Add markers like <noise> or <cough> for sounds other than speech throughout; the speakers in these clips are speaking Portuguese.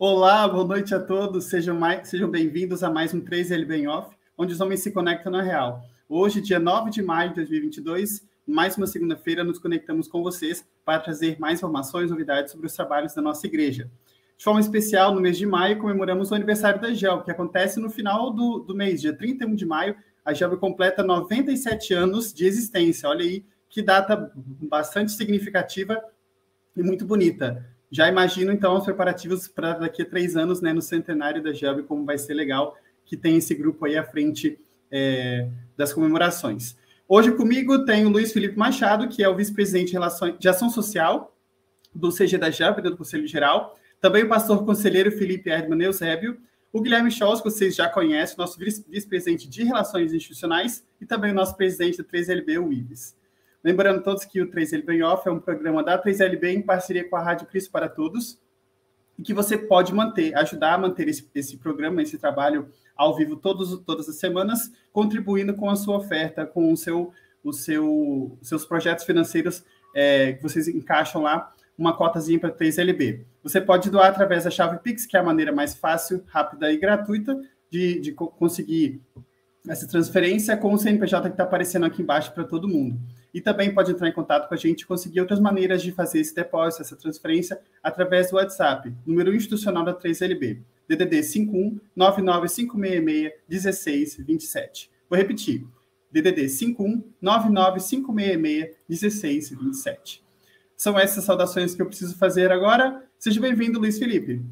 Olá, boa noite a todos. Sejam, sejam bem-vindos a mais um 3L Bem Off, onde os homens se conectam na real. Hoje, dia 9 de maio de 2022, mais uma segunda-feira, nos conectamos com vocês para trazer mais informações novidades sobre os trabalhos da nossa igreja. De forma especial, no mês de maio, comemoramos o aniversário da GEL, que acontece no final do, do mês, dia 31 de maio. A GEL completa 97 anos de existência. Olha aí que data bastante significativa e muito bonita. Já imagino, então, os preparativos para daqui a três anos, né, no centenário da GELB, como vai ser legal que tem esse grupo aí à frente é, das comemorações. Hoje comigo tem o Luiz Felipe Machado, que é o vice-presidente de, Ação Social do CG da GELB, do Conselho Geral. Também o pastor conselheiro Felipe Erdmann Eusébio. O Guilherme Scholz, que vocês já conhecem, nosso vice-presidente de Relações Institucionais. E também o nosso presidente da 3LB, o Ives. Lembrando todos que o 3LB Off é um programa da 3LB em parceria com a Rádio Cristo para Todos e que você pode manter, ajudar a manter esse, esse programa, esse trabalho ao vivo todos, todas as semanas, contribuindo com a sua oferta, com o seu, o seu, seus projetos financeiros é, que vocês encaixam lá, uma cotazinha para 3LB. Você pode doar através da chave Pix, que é a maneira mais fácil, rápida e gratuita de, de conseguir essa transferência com o CNPJ que está aparecendo aqui embaixo para todo mundo. E também pode entrar em contato com a gente e conseguir outras maneiras de fazer esse depósito, essa transferência, através do WhatsApp, número institucional da 3LB, DDD 51 99566 1627. Vou repetir, DDD 51 99566 1627. São essas saudações que eu preciso fazer agora. Seja bem-vindo, Luiz Felipe.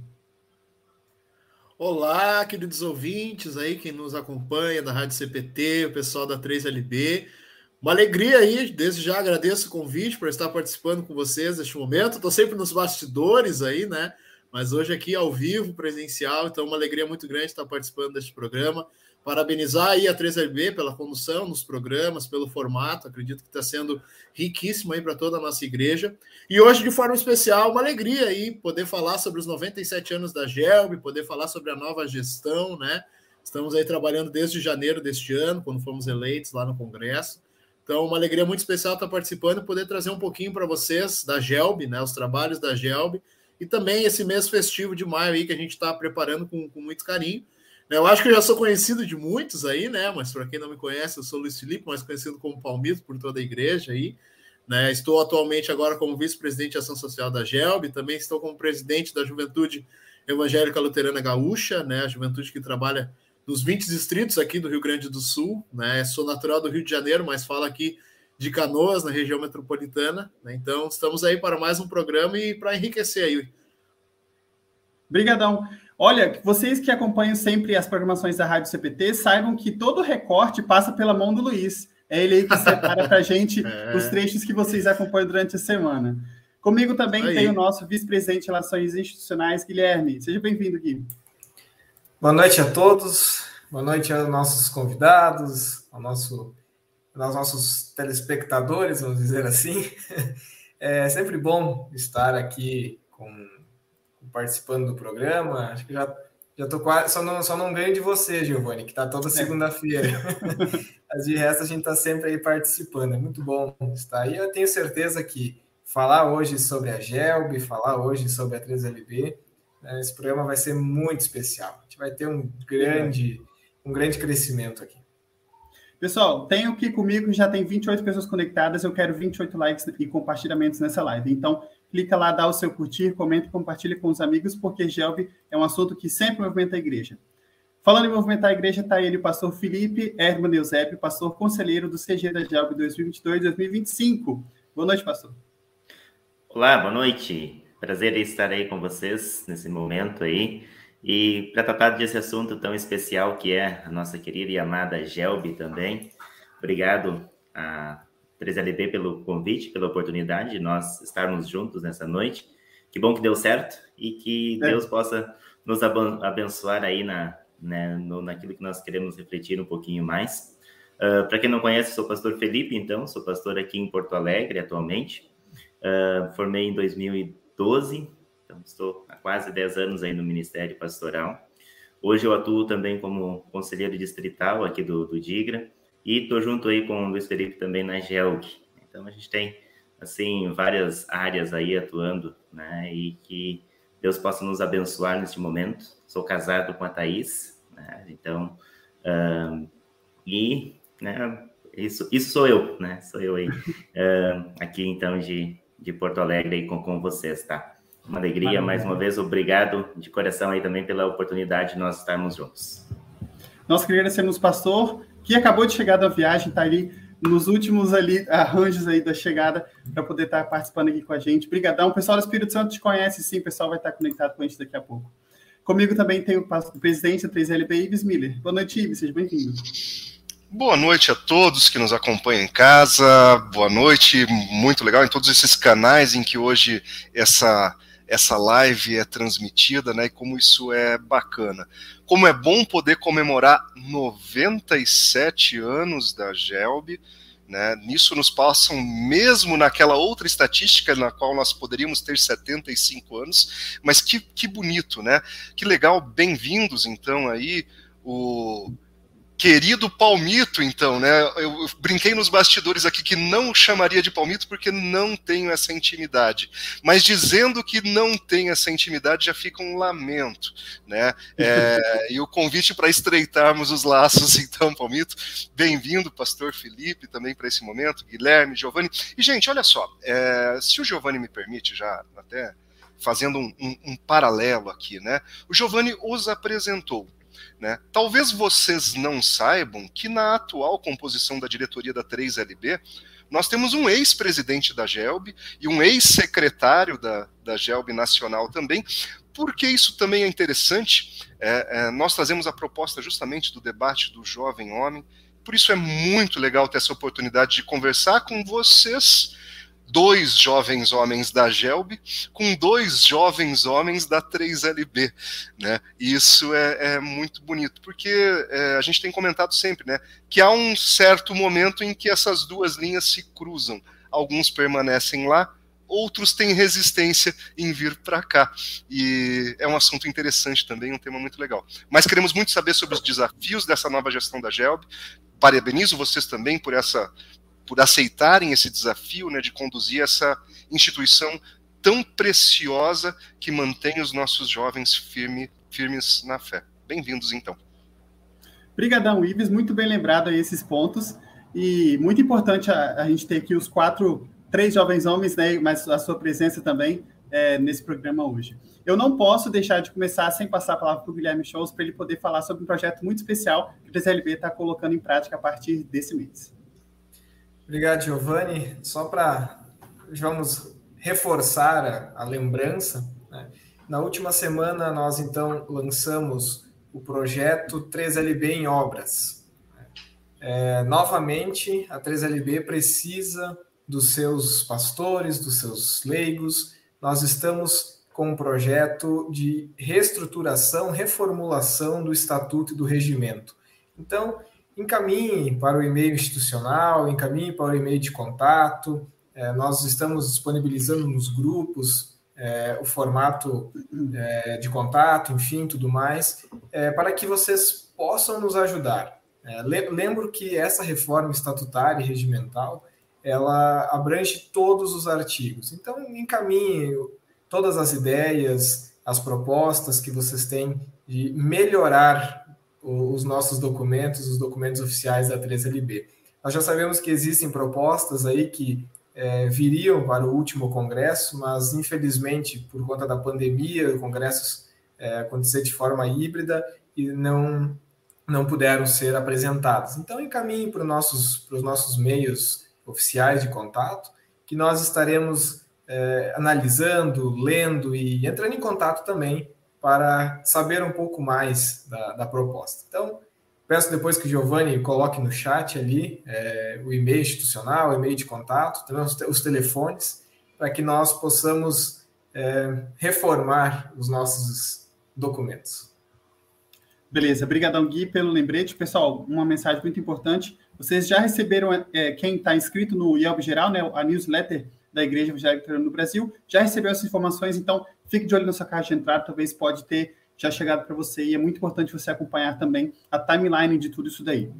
Olá, queridos ouvintes aí, quem nos acompanha da Rádio CPT, o pessoal da 3LB. Uma alegria aí, desde já agradeço o convite para estar participando com vocês neste momento. Estou sempre nos bastidores aí, né? Mas hoje aqui ao vivo, presencial, então uma alegria muito grande estar participando deste programa. Parabenizar aí a 3LB pela condução nos programas, pelo formato, acredito que está sendo riquíssimo aí para toda a nossa igreja. E hoje, de forma especial, uma alegria aí poder falar sobre os 97 anos da GELB, poder falar sobre a nova gestão, né? Estamos aí trabalhando desde janeiro deste ano, quando fomos eleitos lá no Congresso. Então, uma alegria muito especial estar participando e poder trazer um pouquinho para vocês da GELB, né, os trabalhos da GELB, e também esse mês festivo de maio aí que a gente está preparando com, com, muito carinho. Eu acho que eu já sou conhecido de muitos aí, né? Mas para quem não me conhece, eu sou Luiz Felipe, mais conhecido como Palmito por toda a igreja aí. Né? Estou atualmente agora como vice-presidente de ação social da GELB, também estou como presidente da Juventude Evangélica Luterana Gaúcha, né? A juventude que trabalha dos 20 distritos aqui do Rio Grande do Sul, né? Sou natural do Rio de Janeiro, mas falo aqui de Canoas, na região metropolitana. Né? Então, estamos aí para mais um programa e para enriquecer aí. Obrigadão. Olha, vocês que acompanham sempre as programações da Rádio CPT, saibam que todo recorte passa pela mão do Luiz. É ele aí que separa para a gente <laughs> é. os trechos que vocês acompanham durante a semana. Comigo também tem o nosso vice-presidente de Relações Institucionais, Guilherme. Seja bem-vindo, Gui. Boa noite a todos, boa noite aos nossos convidados, ao nosso, aos nossos telespectadores, vamos dizer assim. <laughs> É sempre bom estar aqui com, participando do programa. Acho que já já tô quase, só não, só não ganho de você, Giovanni, que está toda é. segunda-feira. <laughs> Mas de resto a gente está sempre aí participando. É muito bom estar aí. Eu tenho certeza que falar hoje sobre a GELB, falar hoje sobre a 3LB, né, esse programa vai ser muito especial gente vai ter um grande, um grande crescimento aqui. Pessoal, tenho aqui comigo, já tem 28 pessoas conectadas, eu quero 28 likes e compartilhamentos nessa live. Então, clica lá, dá o seu curtir, comenta e compartilha com os amigos, porque GELV é um assunto que sempre movimenta a igreja. Falando em movimentar a igreja, está ele, o pastor Felipe Herman Eusébio, pastor conselheiro do CG da GELV 2022-2025. Boa noite, pastor. Olá, boa noite. Prazer estar aí com vocês nesse momento aí. E para tratar desse assunto tão especial que é a nossa querida e amada Gelbi também, obrigado a 3LB pelo convite, pela oportunidade de nós estarmos juntos nessa noite. Que bom que deu certo e que é. Deus possa nos abençoar aí na, né, no, naquilo que nós queremos refletir um pouquinho mais. Uh, ah, para quem não conhece, sou pastor Felipe, então, sou pastor aqui em Porto Alegre atualmente. Uh, formei em 2012, então, estou há quase 10 anos aí no Ministério Pastoral. Hoje eu atuo também como conselheiro distrital aqui do, do DIGRA e estou junto aí com o Luiz Felipe também na GELG. Então, a gente tem, assim, várias áreas aí atuando, né? E que Deus possa nos abençoar neste momento. Sou casado com a Thaís, né? então, uh, e né, isso, isso sou eu, né? Sou eu aí, <laughs> uh, aqui então de, de Porto Alegre aí com, com vocês, tá? Uma alegria, Maravilha. mais uma vez, obrigado de coração aí também pela oportunidade de nós estarmos juntos. Nós agradecemos o pastor, que acabou de chegar da viagem, está ali nos últimos ali arranjos aí da chegada para poder estar tá participando aqui com a gente. Obrigadão. O pessoal do Espírito Santo te conhece, sim, o pessoal vai estar tá conectado com a gente daqui a pouco. Comigo também tem o presidente da 3LB, Ives Miller. Boa noite, Ives, seja bem-vindo. Boa noite a todos que nos acompanham em casa. Boa noite, muito legal em todos esses canais em que hoje essa essa live é transmitida, né? E como isso é bacana. Como é bom poder comemorar 97 anos da Gelb, né? Nisso nos passam, mesmo naquela outra estatística na qual nós poderíamos ter 75 anos, mas que, que bonito, né? Que legal, bem-vindos então aí o querido Palmito, então, né? Eu brinquei nos bastidores aqui que não chamaria de Palmito porque não tenho essa intimidade. Mas dizendo que não tem essa intimidade já fica um lamento, né? É, <laughs> e o convite para estreitarmos os laços, <laughs> então, Palmito. Bem-vindo, Pastor Felipe, também para esse momento, Guilherme, Giovanni. E, gente, olha só, é, se o Giovanni me permite, já até fazendo um, um, um paralelo aqui, né? O Giovanni os apresentou né? Talvez vocês não saibam que na atual composição da diretoria da 3LB, nós temos um ex-presidente da GELB e um ex-secretário da, da GELB Nacional também. Por que isso também é interessante? É, é, nós trazemos a proposta justamente do debate do jovem homem, por isso é muito legal ter essa oportunidade de conversar com vocês dois jovens homens da Gelb com dois jovens homens da 3LB, né? E isso é, é muito bonito, porque é, a gente tem comentado sempre, né, que há um certo momento em que essas duas linhas se cruzam. Alguns permanecem lá, outros têm resistência em vir para cá. E é um assunto interessante também, um tema muito legal. Mas queremos muito saber sobre os desafios dessa nova gestão da Gelb. Parabenizo vocês também por essa por aceitarem esse desafio né, de conduzir essa instituição tão preciosa que mantém os nossos jovens firme, firmes na fé. Bem-vindos, então. Obrigadão, Ives. Muito bem lembrado aí esses pontos. E muito importante a, a, gente ter aqui os quatro, três jovens homens, né, mas a sua presença também é, nesse programa hoje. Eu não posso deixar de começar sem passar a palavra para o Guilherme Shows para ele poder falar sobre um projeto muito especial que o TCLB está colocando em prática a partir desse mês. Obrigado, Giovanni. Só para vamos reforçar a, a lembrança, né? na última semana nós então lançamos o projeto 3LB em obras. É, novamente, a 3LB precisa dos seus pastores, dos seus leigos. Nós estamos com um projeto de reestruturação, reformulação do estatuto e do regimento. Então, encaminhe para o e-mail institucional, encaminhe para o e-mail de contato. É, nós estamos disponibilizando nos grupos é, o formato é, de contato, enfim, tudo mais, é, para que vocês possam nos ajudar. É, lembro que essa reforma estatutária e regimental ela abrange todos os artigos. Então, encaminhe todas as ideias, as propostas que vocês têm de melhorar os nossos documentos, os documentos oficiais da 3LB. Nós já sabemos que existem propostas aí que é, viriam para o último congresso, mas infelizmente, por conta da pandemia, o congresso é, de forma híbrida e não, não puderam ser apresentados. Então, encaminhe para os nossos, para os nossos meios oficiais de contato, que nós estaremos é, analisando, lendo e entrando em contato também para saber um pouco mais da, da proposta. Então, peço depois que o Giovanni coloque no chat ali é, o e-mail institucional, o e-mail de contato, também os, os telefones, para que nós possamos é, reformar os nossos documentos. Beleza, obrigadão Gui pelo lembrete. Pessoal, uma mensagem muito importante. Vocês já receberam, é, quem está inscrito no IELB Geral, né, a newsletter da Igreja Evangélica no Brasil, já recebeu essas informações, então Fique de olho na sua caixa de entrada, talvez pode ter já chegado para você e é muito importante você acompanhar também a timeline de tudo isso daí.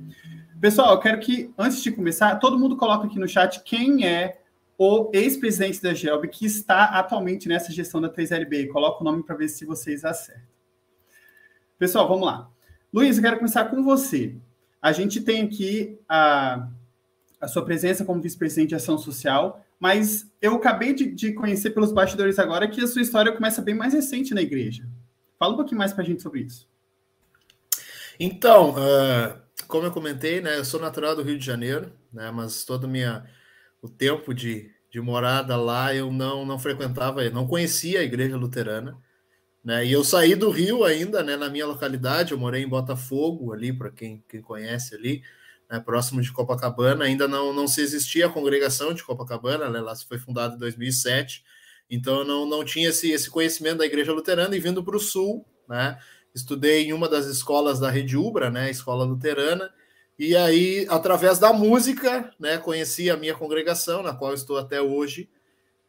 Pessoal, eu quero que, antes de começar, todo mundo coloque aqui no chat quem é o ex-presidente da GELB, que está atualmente nessa gestão da 3LB. Coloca o nome para ver se vocês acertam. Pessoal, vamos lá. Luiz, eu quero começar com você. A gente tem aqui a, a sua presença como vice-presidente de ação social, mas eu acabei de, de, conhecer pelos bastidores agora que a sua história começa bem mais recente na igreja. Fala um pouquinho mais para a gente sobre isso. Então, uh, como eu comentei, né, eu sou natural do Rio de Janeiro, né, mas todo minha, o tempo de, de morada lá eu não, não frequentava, não conhecia a igreja luterana. Né, e eu saí do Rio ainda, né, na minha localidade, eu morei em Botafogo, ali, para quem, quem conhece ali, né, próximo de Copacabana, ainda não, não se existia a congregação de Copacabana, né, lá foi fundada em 2007, então eu não, não tinha esse, esse conhecimento da igreja luterana, e vindo para o Sul, né, estudei em uma das escolas da Rede Ubra, né, escola luterana, e aí, através da música, né, conheci a minha congregação, na qual estou até hoje,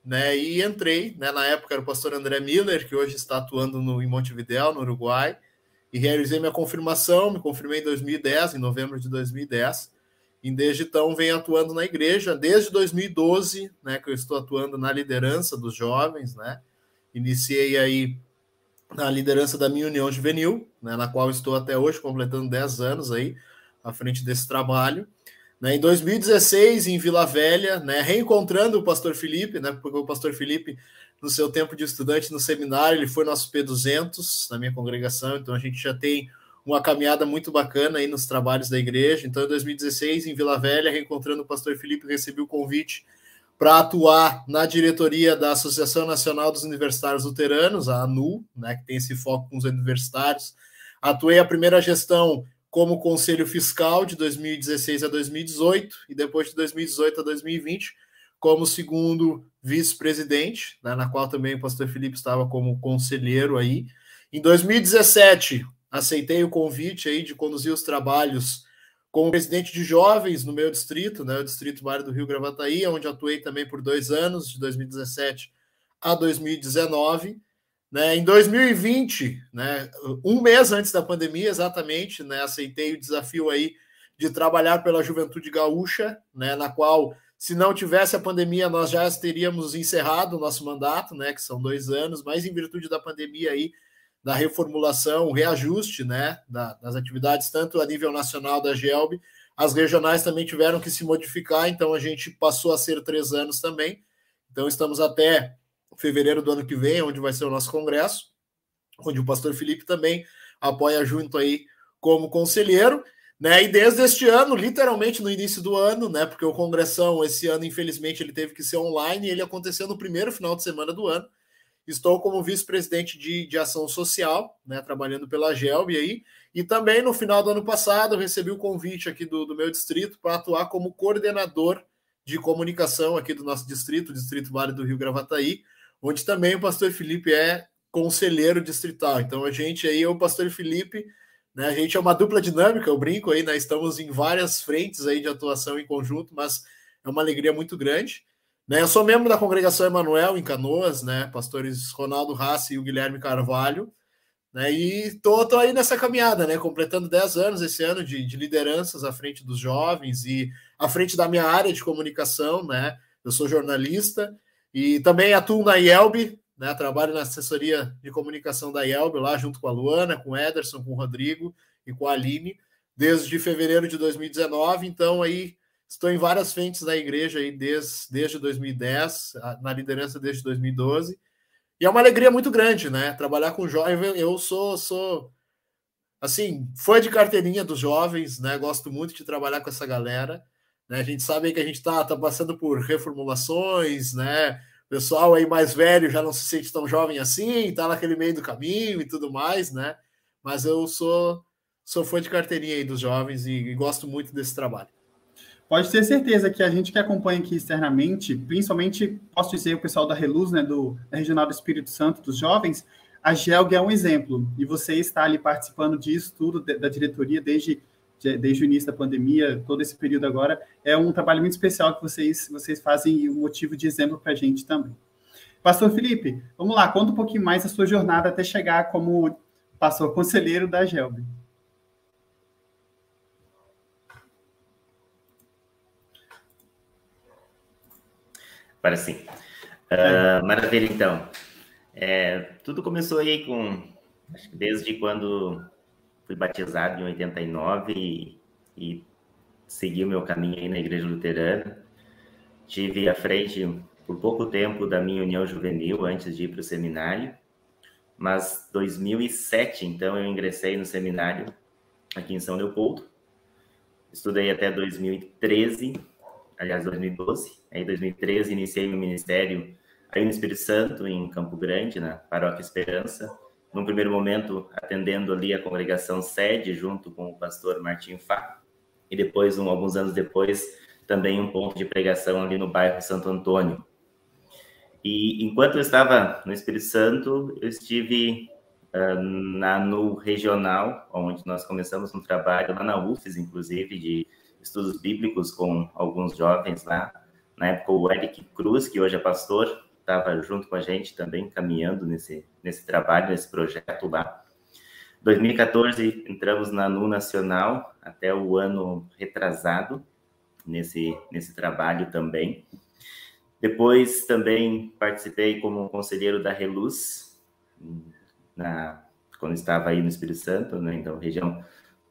né, e entrei, né, na época era o pastor André Miller, que hoje está atuando no, em Montevidéu, no Uruguai, e realizei minha confirmação, me confirmei em 2010, em novembro de 2010, e desde então venho atuando na igreja, desde 2012, né, que eu estou atuando na liderança dos jovens, né, iniciei aí na liderança da minha União Juvenil, né, na qual estou até hoje, completando 10 anos aí, à frente desse trabalho. Né, em 2016, em Vila Velha, né, reencontrando o pastor Felipe, né, porque o pastor Felipe no seu tempo de estudante no seminário, ele foi nosso P200 na minha congregação, então a gente já tem uma caminhada muito bacana aí nos trabalhos da igreja. Então, em 2016, em Vila Velha, reencontrando o pastor Felipe, recebi o convite para atuar na diretoria da Associação Nacional dos Universitários Luteranos, a ANU, né, que tem esse foco com os universitários. Atuei a primeira gestão como conselho fiscal de 2016 a 2018 e depois de 2018 a 2020 como segundo vice-presidente, né, na qual também o pastor Felipe estava como conselheiro aí. Em 2017, aceitei o convite aí de conduzir os trabalhos como presidente de jovens no meu distrito, né, o distrito Vale do Rio Gravataí, onde atuei também por dois anos, de 2017 a 2019. Né, em 2020, né, um mês antes da pandemia, exatamente, né, aceitei o desafio aí de trabalhar pela Juventude Gaúcha, né, na qual se não tivesse a pandemia, nós já teríamos encerrado o nosso mandato, né? Que são dois anos, mas em virtude da pandemia aí, da reformulação, reajuste, né? Da, das atividades, tanto a nível nacional da GELB, as regionais também tiveram que se modificar, então a gente passou a ser três anos também. Então estamos até fevereiro do ano que vem, onde vai ser o nosso congresso, onde o pastor Felipe também apoia junto aí como conselheiro. Né? E desde este ano, literalmente no início do ano, né? Porque o Congressão, esse ano, infelizmente, ele teve que ser online e ele aconteceu no primeiro final de semana do ano. Estou como vice-presidente de, de ação social, né? Trabalhando pela GELB aí. E também no final do ano passado, eu recebi o convite aqui do, do meu distrito para atuar como coordenador de comunicação aqui do nosso distrito, Distrito Vale do Rio Gravataí, onde também o pastor Felipe é conselheiro distrital. Então a gente aí, o pastor Felipe né? A gente é uma dupla dinâmica, eu brinco aí, né? Estamos em várias frentes aí de atuação em conjunto, mas é uma alegria muito grande. Né? Eu sou membro da congregação Emanuel em Canoas, né? Pastores Ronaldo Rassi e o Guilherme Carvalho. Né? E tô, tô aí nessa caminhada, né? Completando 10 anos esse ano de, de lideranças à frente dos jovens e à frente da minha área de comunicação, né? Eu sou jornalista e também atuo na IELB, né? Trabalho na assessoria de comunicação da IELB, lá junto com a Luana, com o Ederson, com o Rodrigo e com a Aline, desde fevereiro de 2019. Então, aí estou em várias frentes da igreja aí desde, desde 2010, na liderança desde 2012. E é uma alegria muito grande, né? Trabalhar com jovens. Eu sou, sou assim, fã de carteirinha dos jovens, né? Gosto muito de trabalhar com essa galera. Né? A gente sabe que a gente está tá passando por reformulações, né? Pessoal aí mais velho já não se sente tão jovem assim, tá naquele meio do caminho e tudo mais, né? Mas eu sou sou fã de carteirinha aí dos jovens e, e gosto muito desse trabalho. Pode ter certeza que a gente que acompanha aqui externamente, principalmente, posso dizer, o pessoal da Reluz, né, do Regional do Espírito Santo, dos jovens, a GELG é um exemplo, e você está ali participando disso tudo, da diretoria, desde desde o início da pandemia, todo esse período agora, é um trabalho muito especial que vocês, vocês fazem e um motivo de exemplo para a gente também. Pastor Felipe, vamos lá, conta um pouquinho mais a sua jornada até chegar como pastor conselheiro da GELB. Agora sim. Uh, maravilha, então. É, tudo começou aí com, acho que desde quando fui batizado em 89 e, e segui o meu caminho aí na Igreja Luterana. Tive à frente por pouco tempo da minha união juvenil antes de ir para o seminário, mas 2007 então eu ingressei no seminário aqui em São Leopoldo. Estudei até 2013, aliás 2012. Aí 2013 iniciei meu ministério aí no Espírito Santo em Campo Grande, na Paróquia Esperança. Num primeiro momento atendendo ali a congregação sede junto com o pastor Martim Fá e depois um, alguns anos depois também um ponto de pregação ali no bairro Santo Antônio. E enquanto eu estava no Espírito Santo, eu estive uh, na, no regional, onde nós começamos um trabalho lá na UFES, inclusive, de estudos bíblicos com alguns jovens lá. Na época, o Eric Cruz, que hoje é pastor, estava junto com a gente também, caminhando nesse, nesse trabalho, nesse projeto lá. 2014, entramos na NU Nacional, até o ano retrasado, nesse, nesse trabalho também. Depois também participei como conselheiro da Reluz, na, quando estava aí no Espírito Santo, né? então região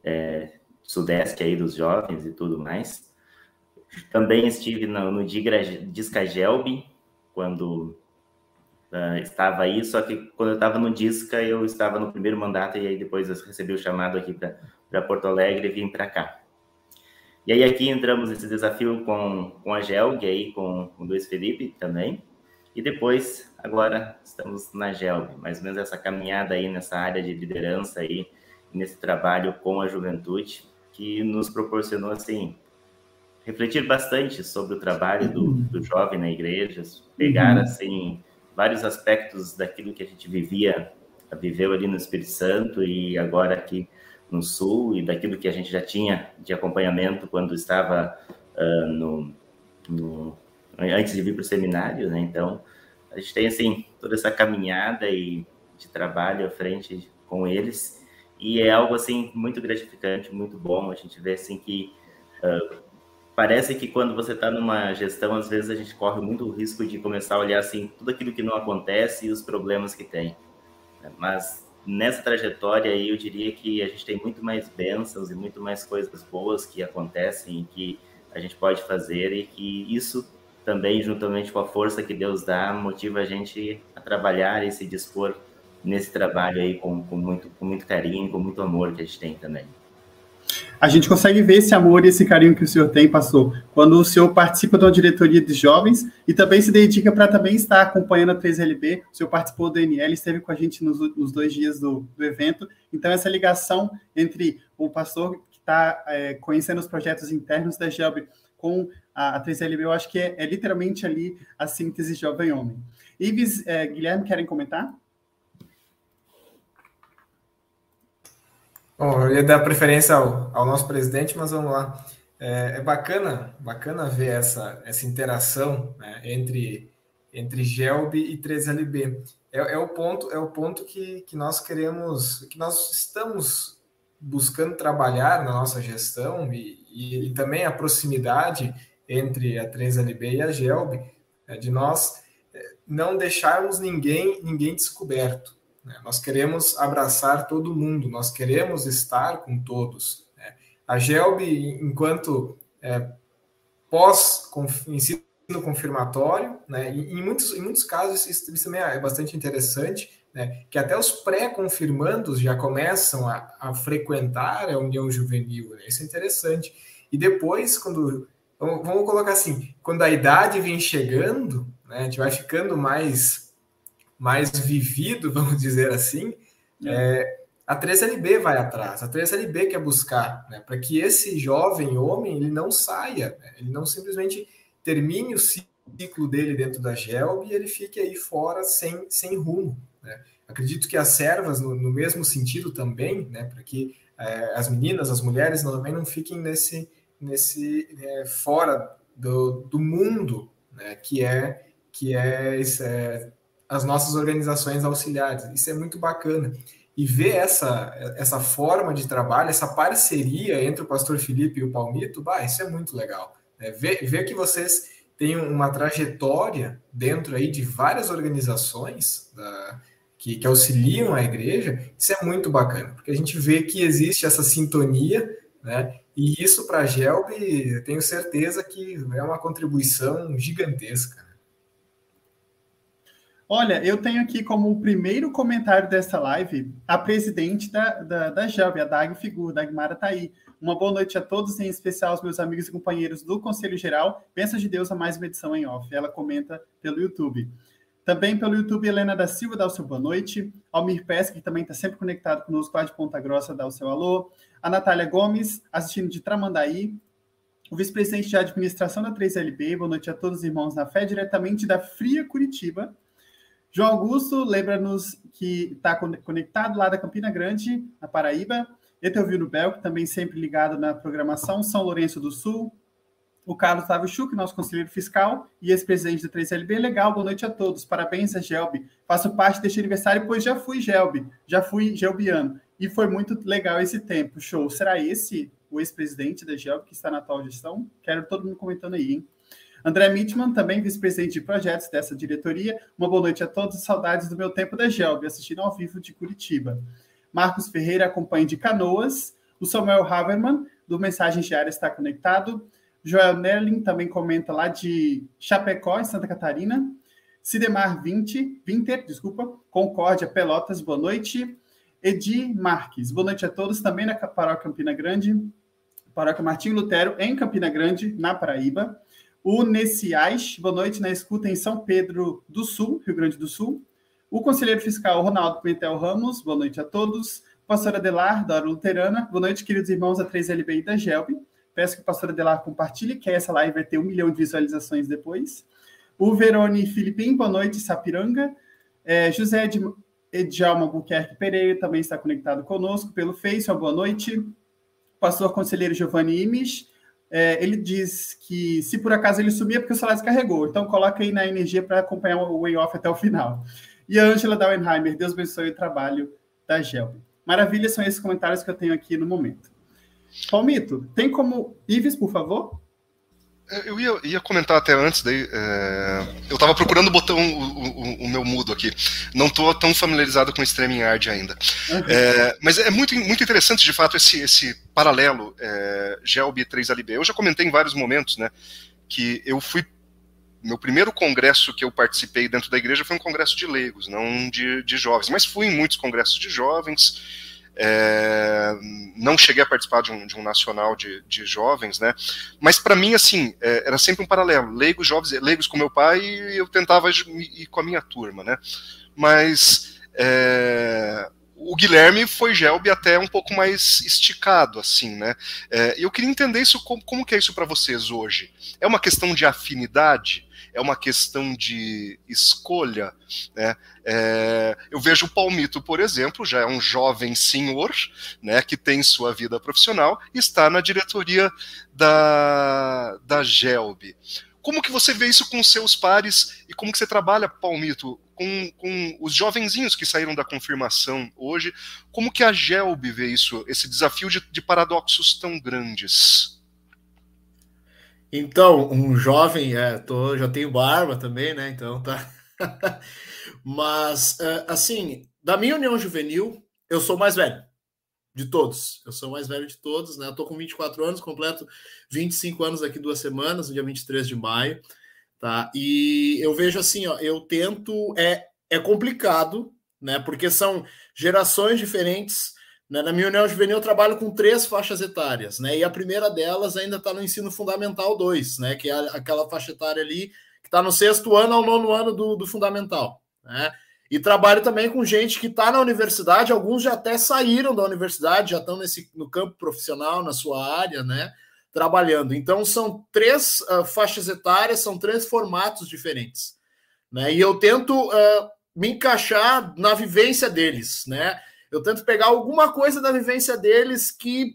é, sudeste aí dos jovens e tudo mais. Também estive no, no Discagelb, quando uh, estava aí, só que quando eu estava no Disca, eu estava no primeiro mandato e aí depois eu recebi o chamado aqui para Porto Alegre e vim para cá. E aí aqui entramos nesse desafio com, com a Gelg, aí com, com o Luiz Felipe também. E depois, agora estamos na Gelg, mais ou menos essa caminhada aí nessa área de liderança aí, nesse trabalho com a juventude, que nos proporcionou, assim, refletir bastante sobre o trabalho do, do jovem na igreja, pegar, uhum. assim, vários aspectos daquilo que a gente vivia, viveu ali no Espírito Santo e agora aqui no Sul e daquilo que a gente já tinha de acompanhamento quando estava uh, no, no, antes de vir para o seminário, né? Então, a gente tem, assim, toda essa caminhada e de trabalho à frente com eles e é algo, assim, muito gratificante, muito bom. A gente vê, assim, que uh, parece que quando você está numa gestão, às vezes a gente corre muito o risco de começar a olhar, assim, tudo aquilo que não acontece e os problemas que tem. Mas nessa trajetória aí eu diria que a gente tem muito mais bênçãos e muito mais coisas boas que acontecem e que a gente pode fazer e que isso também, juntamente com a força que Deus dá, motiva a gente a trabalhar e se dispor nesse trabalho aí com, com, muito, com muito carinho, com muito amor que a gente tem também a gente consegue ver esse amor e esse carinho que o senhor tem, pastor, quando o senhor participa de uma diretoria de jovens e também se dedica para também estar acompanhando a 3LB. O senhor participou do NL, esteve com a gente nos, nos dois dias do, do, evento. Então, essa ligação entre o pastor que está é, conhecendo os projetos internos da GELB com a, a 3LB, eu acho que é, é, literalmente ali a síntese jovem-homem. Ives, é, Guilherme, querem comentar? Bom, eu ia dar preferência ao, ao nosso presidente, mas vamos lá. É, é, bacana, bacana ver essa, essa interação né, entre, entre Gelb e 3LB. É, é, o ponto, é o ponto que, que nós queremos, que nós estamos buscando trabalhar na nossa gestão e, e, e também a proximidade entre a 3LB e a Gelb, é, de nós é, não deixarmos ninguém, ninguém descoberto. Né? Nós queremos abraçar todo mundo, nós queremos estar com todos. Né? A GELB, enquanto é, pós-ensino confirmatório, né? em, muitos, em muitos casos isso, isso também é bastante interessante, né? que até os pré-confirmandos já começam a, a, frequentar a união juvenil. Né? Isso é interessante. E depois, quando. Vamos, colocar assim: quando a idade vem chegando, né? a gente vai ficando mais mais vivido, <laughs> vamos dizer assim, é. é, a 3LB vai atrás, a 3LB quer buscar, né, para que esse jovem homem ele não saia, né, ele não simplesmente termine o ciclo dele dentro da GELB e ele fique aí fora sem, sem rumo. Né. Acredito que as servas, no, no mesmo sentido também, né, para que é, as meninas, as mulheres também não fiquem nesse, nesse é, fora do, do mundo, né, que é que é, é as nossas organizações auxiliares. Isso é muito bacana. E ver essa, essa forma de trabalho, essa parceria entre o pastor Felipe e o Palmito, bah, isso é muito legal. É, ver, ver que vocês tem uma trajetória dentro aí de várias organizações da, que, que auxiliam a igreja, isso é muito bacana, porque a gente vê que existe essa sintonia, né? E isso para a Gelb, tenho certeza que é uma contribuição gigantesca. Olha, eu tenho aqui como o primeiro comentário dessa live a presidente da, da, da Gelb, a Dag Figur, Dagmara está aí. Uma boa noite a todos, em especial aos meus amigos e companheiros do Conselho Geral. Pensa de Deus a mais uma edição em off. Ela comenta pelo YouTube. Também pelo YouTube, Helena da Silva dá o seu boa noite. Almir Pesca, que também está sempre conectado conosco lá de Ponta Grossa, dá o seu alô. A Natália Gomes, assistindo de Tramandaí. O vice-presidente de administração da 3LB, boa noite a todos os irmãos na fé, diretamente da Fria Curitiba. João Augusto, lembra-nos que está conectado lá da Campina Grande, na Paraíba. Etelvino Bel, que também sempre ligado na programação, São Lourenço do Sul. O Carlos Otávio Schuch, nosso conselheiro fiscal e ex-presidente da 3LB. Legal, boa noite a todos. Parabéns a Gelbi. Faço parte deste aniversário, pois já fui Gelbi, já fui gelbiano. E foi muito legal esse tempo. Show. Será esse o ex-presidente da Gelbi que está na atual gestão? Quero todo mundo comentando aí, hein? André Mitman, também vice-presidente de projetos dessa diretoria. Uma boa noite a todos, saudades do meu tempo da Gelb, assistindo ao vivo de Curitiba. Marcos Ferreira acompanha de Canoas. O Samuel Haverman, do Mensagens Diárias, está conectado. Joel Nerlin também comenta lá de Chapecó, em Santa Catarina. Sidemar 20, Winter, desculpa, Concórdia, Pelotas, boa noite. Edi Marques, boa noite a todos, também na Paróquia Campina Grande, Paróquia Martim Lutero, em Campina Grande, na Paraíba. O Nessiais, boa noite, na escuta em São Pedro do Sul, Rio Grande do Sul. O conselheiro fiscal Ronaldo Pimentel Ramos, boa noite a todos. Pastora Adelar, da Hora Luterana, boa noite, queridos irmãos da 3LB e da GELB. Peço que o pastor Adelar compartilhe, que essa live vai ter um milhão de visualizações depois. O Verone Filipim, boa noite, Sapiranga. É, José Edjalma Buquerque Pereira também está conectado conosco pelo Face, uma boa noite. Pastor Conselheiro Giovanni Imes, é, ele diz que se por acaso ele sumir é porque o celular descarregou. Então coloca aí na energia para acompanhar o way off até o final. E a Angela Dauenheimer, Deus abençoe o trabalho da Gelb. Maravilha, são esses comentários que eu tenho aqui no momento. Palmito, tem como. Ives, por favor? É, eu ia, ia, comentar até antes, daí, é, eu estava procurando o botão, o, o, o, meu mudo aqui. Não estou tão familiarizado com o StreamYard ainda. Uhum. É, mas é muito, muito interessante, de fato, esse, esse paralelo é, GELB 3LB. Eu já comentei em vários momentos, né, que eu fui. Meu primeiro congresso que eu participei dentro da igreja foi um congresso de leigos, não de, de jovens. Mas fui em muitos congressos de jovens é, não cheguei a participar de um, de um nacional de, de, jovens, né? Mas para mim, assim, é, era sempre um paralelo. Leigos, jovens, leigos com meu pai e eu tentava ir com a minha turma, né? Mas é, o Guilherme foi Gelbe até um pouco mais esticado, assim, né? É, eu queria entender isso, como, como que é isso para vocês hoje? É uma questão de afinidade? É uma questão de escolha. Né? É, eu vejo o Palmito, por exemplo, já é um jovem senhor, né, que tem sua vida profissional e está na diretoria da, da GELB. Como que você vê isso com seus pares e como que você trabalha, Palmito, com, com os jovenzinhos que saíram da confirmação hoje? Como que a GELB vê isso, esse desafio de, de paradoxos tão grandes? Então, um jovem, é, tô, já tenho barba também, né? Então tá. <laughs> Mas, é, assim, da minha união juvenil, eu sou mais velho de todos. Eu sou mais velho de todos, né? Eu tô com 24 anos, completo 25 anos daqui duas semanas, no dia 23 de maio, tá? E eu vejo assim, ó, eu tento, é, é complicado, né? Porque são gerações diferentes? Na minha União Juvenil, eu trabalho com três faixas etárias, né? E a primeira delas ainda está no ensino fundamental 2, né? Que é aquela faixa etária ali que está no sexto ano ao nono ano do, do fundamental, né? E trabalho também com gente que está na universidade, alguns já até saíram da universidade, já estão nesse, no campo profissional, na sua área, né? Trabalhando. Então, são três uh, faixas etárias, são três formatos diferentes. Né? E eu tento uh, me encaixar na vivência deles, né? Eu tento pegar alguma coisa da vivência deles que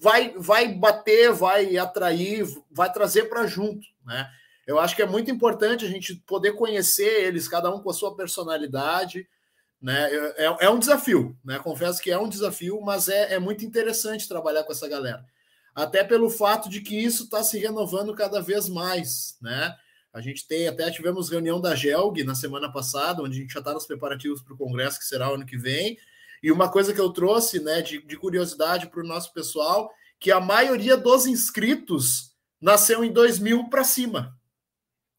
vai, vai bater, vai atrair, vai trazer para junto, né? Eu acho que é muito importante a gente poder conhecer eles, cada um com a sua personalidade, né? É, é, é um desafio, né? Confesso que é um desafio, mas é, é muito interessante trabalhar com essa galera. Até pelo fato de que isso está se renovando cada vez mais, né? A gente tem, até tivemos reunião da GELG na semana passada, onde a gente já está nos preparativos para o congresso que será ano que vem. E uma coisa que eu trouxe né, de, de curiosidade para o nosso pessoal, que a maioria dos inscritos nasceu em 2000 para cima.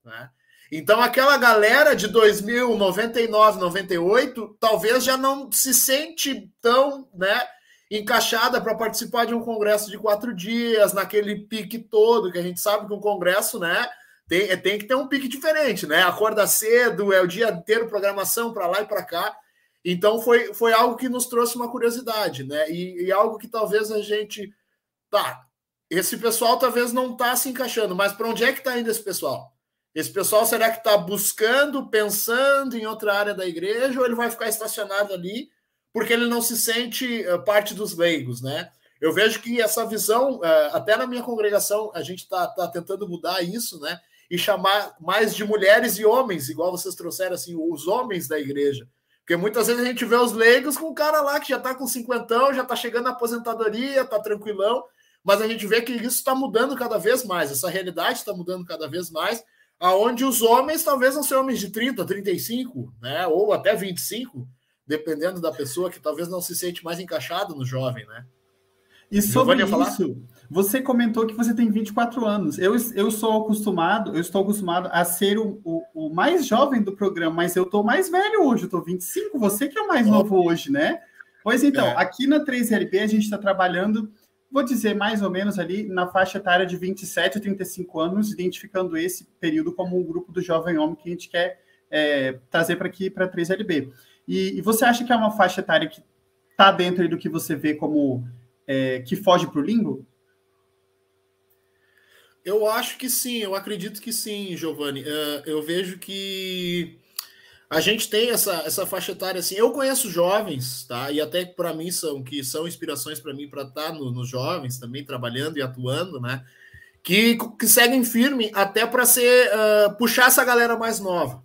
Né? Então, aquela galera de 2000, 99, 98, talvez já não se sente tão né, encaixada para participar de um congresso de quatro dias, naquele pique todo, que a gente sabe que um congresso, né? Tem, é, tem que ter um pique diferente, né? Acorda cedo, é o dia inteiro programação para lá e para cá. Então foi, foi algo que nos trouxe uma curiosidade, né? E, e, algo que talvez a gente. Tá, esse pessoal talvez não está se encaixando, mas para onde é que está indo esse pessoal? Esse pessoal será que está buscando, pensando em outra área da igreja, ou ele vai ficar estacionado ali porque ele não se sente uh, parte dos leigos, né? Eu vejo que essa visão, uh, até na minha congregação, a gente está tá tentando mudar isso, né? E chamar mais de mulheres e homens, igual vocês trouxeram, assim, os homens da igreja. Porque muitas vezes a gente vê os leigos com o cara lá que já está com cinquentão, já está chegando na aposentadoria, está tranquilão, mas a gente vê que isso está mudando cada vez mais, essa realidade está mudando cada vez mais, aonde os homens talvez não sejam homens de 30, 35, né, ou até 25, dependendo da pessoa que talvez não se sente mais encaixado no jovem, né? E sobre isso, você comentou que você tem 24 anos. Eu, eu sou acostumado, eu estou acostumado a ser o, o, o mais jovem do programa, mas eu estou mais velho hoje, eu estou 25, você que é o mais novo hoje, né? Pois então, é. aqui na 3LP a gente está trabalhando, vou dizer mais ou menos ali, na faixa etária de 27 a 35 anos, identificando esse período como um grupo do jovem homem que a gente quer é, trazer para aqui para a 3LB. E, e, você acha que é uma faixa etária que está dentro do que você vê como é, que foge para o limbo? Eu acho que sim, eu acredito que sim, Giovanni. Uh, eu vejo que a gente tem essa, essa faixa etária assim. Eu conheço jovens, tá? E até para mim são que são inspirações para mim para estar tá nos no jovens também trabalhando e atuando, né? Que, que seguem firme até para ser uh, puxar essa galera mais nova.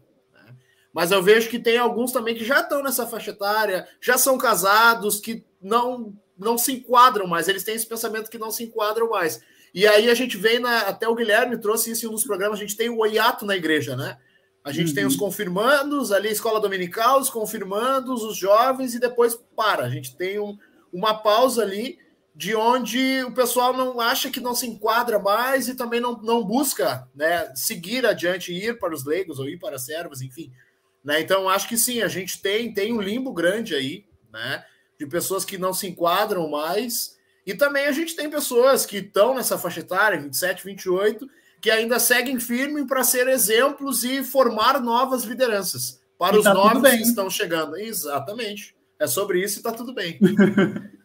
Mas eu vejo que tem alguns também que já estão nessa faixa etária, já são casados, que não não se enquadram mais, eles têm esse pensamento que não se enquadram mais. E aí a gente vem na. Até o Guilherme trouxe isso em um dos programas, a gente tem o oiato na igreja, né? A gente uhum. tem os uhum. confirmandos, ali a escola dominical, os confirmandos, os jovens, e depois para. A gente tem um, uma pausa ali de onde o pessoal não acha que não se enquadra mais e também não, não busca né, seguir adiante, ir para os leigos ou ir para as servas, enfim. Né? Então, acho que sim, a gente tem, tem um limbo grande aí, né? De pessoas que não se enquadram mais. E também a gente tem pessoas que estão nessa faixa etária, 27, 28, que ainda seguem firme para ser exemplos e formar novas lideranças para e os tá novos que estão chegando. Exatamente. É sobre isso e está tudo bem. <laughs>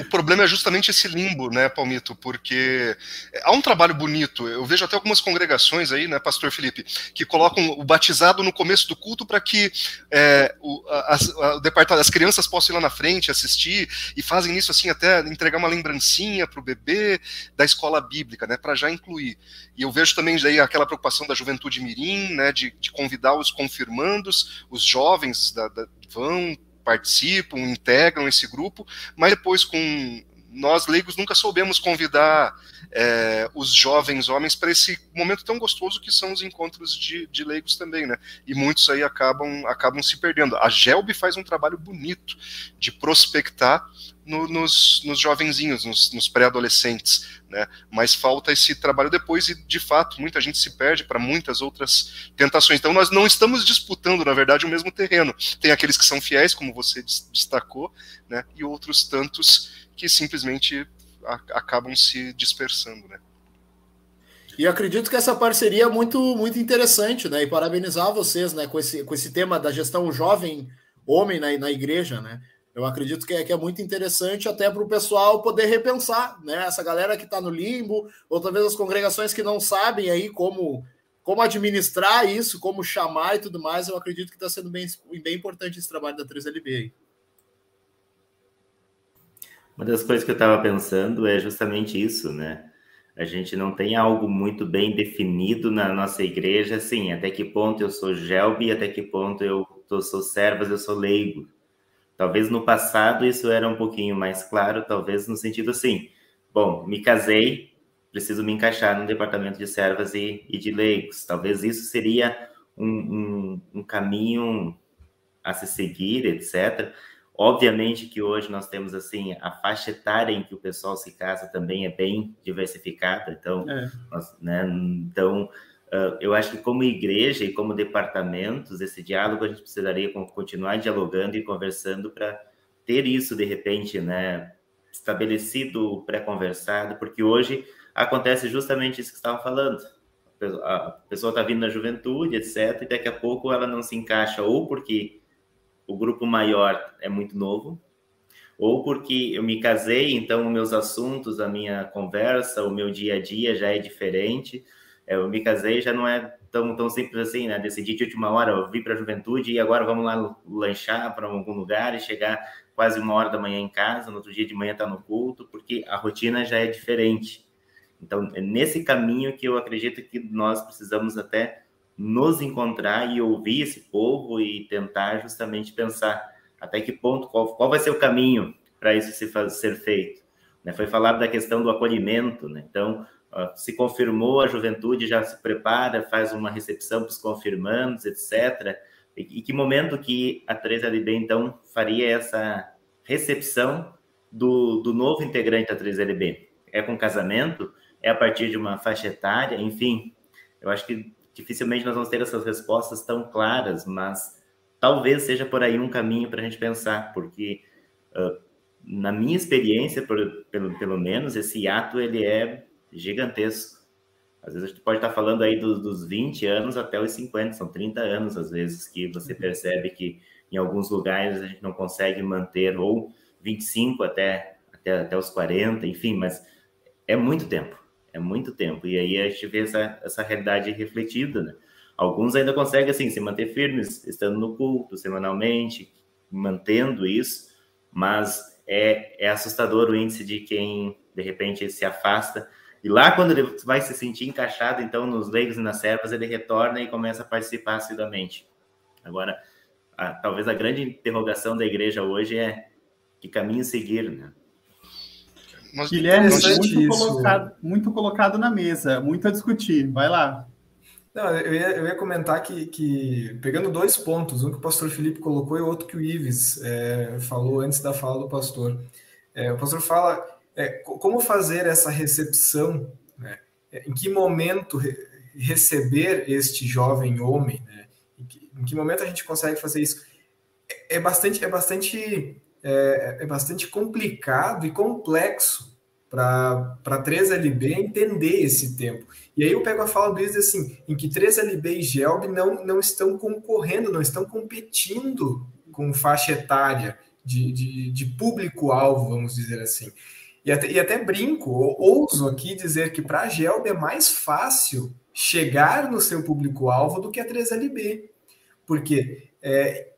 o problema é justamente esse limbo, né, Palmito? Porque há um trabalho bonito. Eu vejo até algumas congregações aí, né, Pastor Felipe, que colocam o batizado no começo do culto para que é, o, as, a, as crianças possam ir lá na frente assistir e fazem isso assim até entregar uma lembrancinha para o bebê da escola bíblica, né, para já incluir. E eu vejo também daí aquela preocupação da juventude mirim, né, de, de convidar os confirmandos, os jovens da, da vão participam, integram esse grupo, mas depois com nós leigos nunca soubemos convidar é, os jovens homens para esse momento tão gostoso que são os encontros de, de, leigos também, né? E muitos aí acabam, acabam se perdendo. A Gelb faz um trabalho bonito de prospectar no, nos, nos jovenzinhos, nos, nos pré-adolescentes, né? Mas falta esse trabalho depois e, de fato, muita gente se perde para muitas outras tentações. Então, nós não estamos disputando, na verdade, o mesmo terreno. Tem aqueles que são fiéis, como você destacou, né? E outros tantos que simplesmente acabam se dispersando, né? E acredito que essa parceria é muito, muito interessante, né? E parabenizar vocês, né, com esse, com esse tema da gestão jovem homem na, na igreja, né? Eu acredito que é, que é muito interessante até para o pessoal poder repensar, né? Essa galera que está no limbo, ou talvez as congregações que não sabem aí como, como administrar isso, como chamar e tudo mais, eu acredito que está sendo bem, bem importante esse trabalho da 3LB aí. Uma das coisas que eu estava pensando é justamente isso, né? A gente não tem algo muito bem definido na nossa igreja, assim, até que ponto eu sou gelbe, até que ponto eu, eu sou servas, eu sou leigo Talvez no passado isso era um pouquinho mais claro, talvez no sentido assim, bom, me casei, preciso me encaixar no departamento de servas e, e de leigos. Talvez isso seria um, um, um caminho a se seguir, etc. Obviamente que hoje nós temos assim a faixa etária em que o pessoal se casa também é bem diversificada, então, é. nós, né, então eu acho que como igreja e como departamentos esse diálogo a gente precisaria continuar dialogando e conversando para ter isso de repente, né, estabelecido, pré-conversado, porque hoje acontece justamente isso que estava falando. A pessoa está vindo na juventude, etc., e daqui a pouco ela não se encaixa, ou porque o grupo maior é muito novo, ou porque eu me casei, então meus assuntos, a minha conversa, o meu dia a dia já é diferente. É, eu me casei já não é tão, tão simples assim, né? Decidi de última hora, eu vim para a juventude e agora vamos lá lanchar para algum lugar e chegar quase uma hora da manhã em casa, no outro dia de manhã está no culto, porque a rotina já é diferente. Então, é nesse caminho que eu acredito que nós precisamos até nos encontrar e ouvir esse povo e tentar justamente pensar até que ponto, qual, qual vai ser o caminho para isso se ser feito. Né? Foi falado da questão do acolhimento, né? então se confirmou, a juventude já se prepara, faz uma recepção para os confirmandos, etc. E, e, que momento que a 3LB, então, faria essa recepção do, do novo integrante da 3LB? É com casamento? é a partir de uma faixa etária, enfim, eu acho que dificilmente nós vamos ter essas respostas tão claras, mas talvez seja por aí um caminho para a gente pensar, porque uh, na minha experiência, por, pelo, pelo menos, esse ato ele é gigantesco. Às vezes a gente pode estar falando aí dos, dos 20 anos até os 50, são 30 anos às vezes que você uhum. percebe que em alguns lugares a gente não consegue manter, ou 25 até, até, até os 40, enfim, mas é muito tempo. É muito tempo. E aí a gente vê essa, essa realidade refletida, né? Alguns ainda conseguem, assim, se manter firmes, estando no culto semanalmente, mantendo isso, mas é, é assustador o índice de quem, de repente, se afasta. E lá, quando ele vai se sentir encaixado, então, nos leigos e nas servas, ele retorna e começa a participar assiduamente. Agora, a, talvez a grande interrogação da igreja hoje é que caminho seguir, né? Nós, Guilherme, nós... muito, colocado, muito colocado na mesa, muito a discutir. Vai lá. Não, eu, ia, eu ia comentar que, que, pegando dois pontos, um que o pastor Felipe colocou e outro que o Ives é, falou antes da fala do pastor. É, o pastor fala é, como fazer essa recepção, né? em que momento re receber este jovem homem, né? em, que, em, que, momento a gente consegue fazer isso. É, é bastante, é bastante é, é bastante complicado e complexo para 3LB entender esse tempo. E aí eu pego a fala deles assim, em que 3LB e GELB não, não estão concorrendo, não estão competindo com faixa etária de, de, de público-alvo, vamos dizer assim. E até, e até brinco, ouso aqui dizer que para a GELB é mais fácil chegar no seu público-alvo do que a 3LB. Porque é,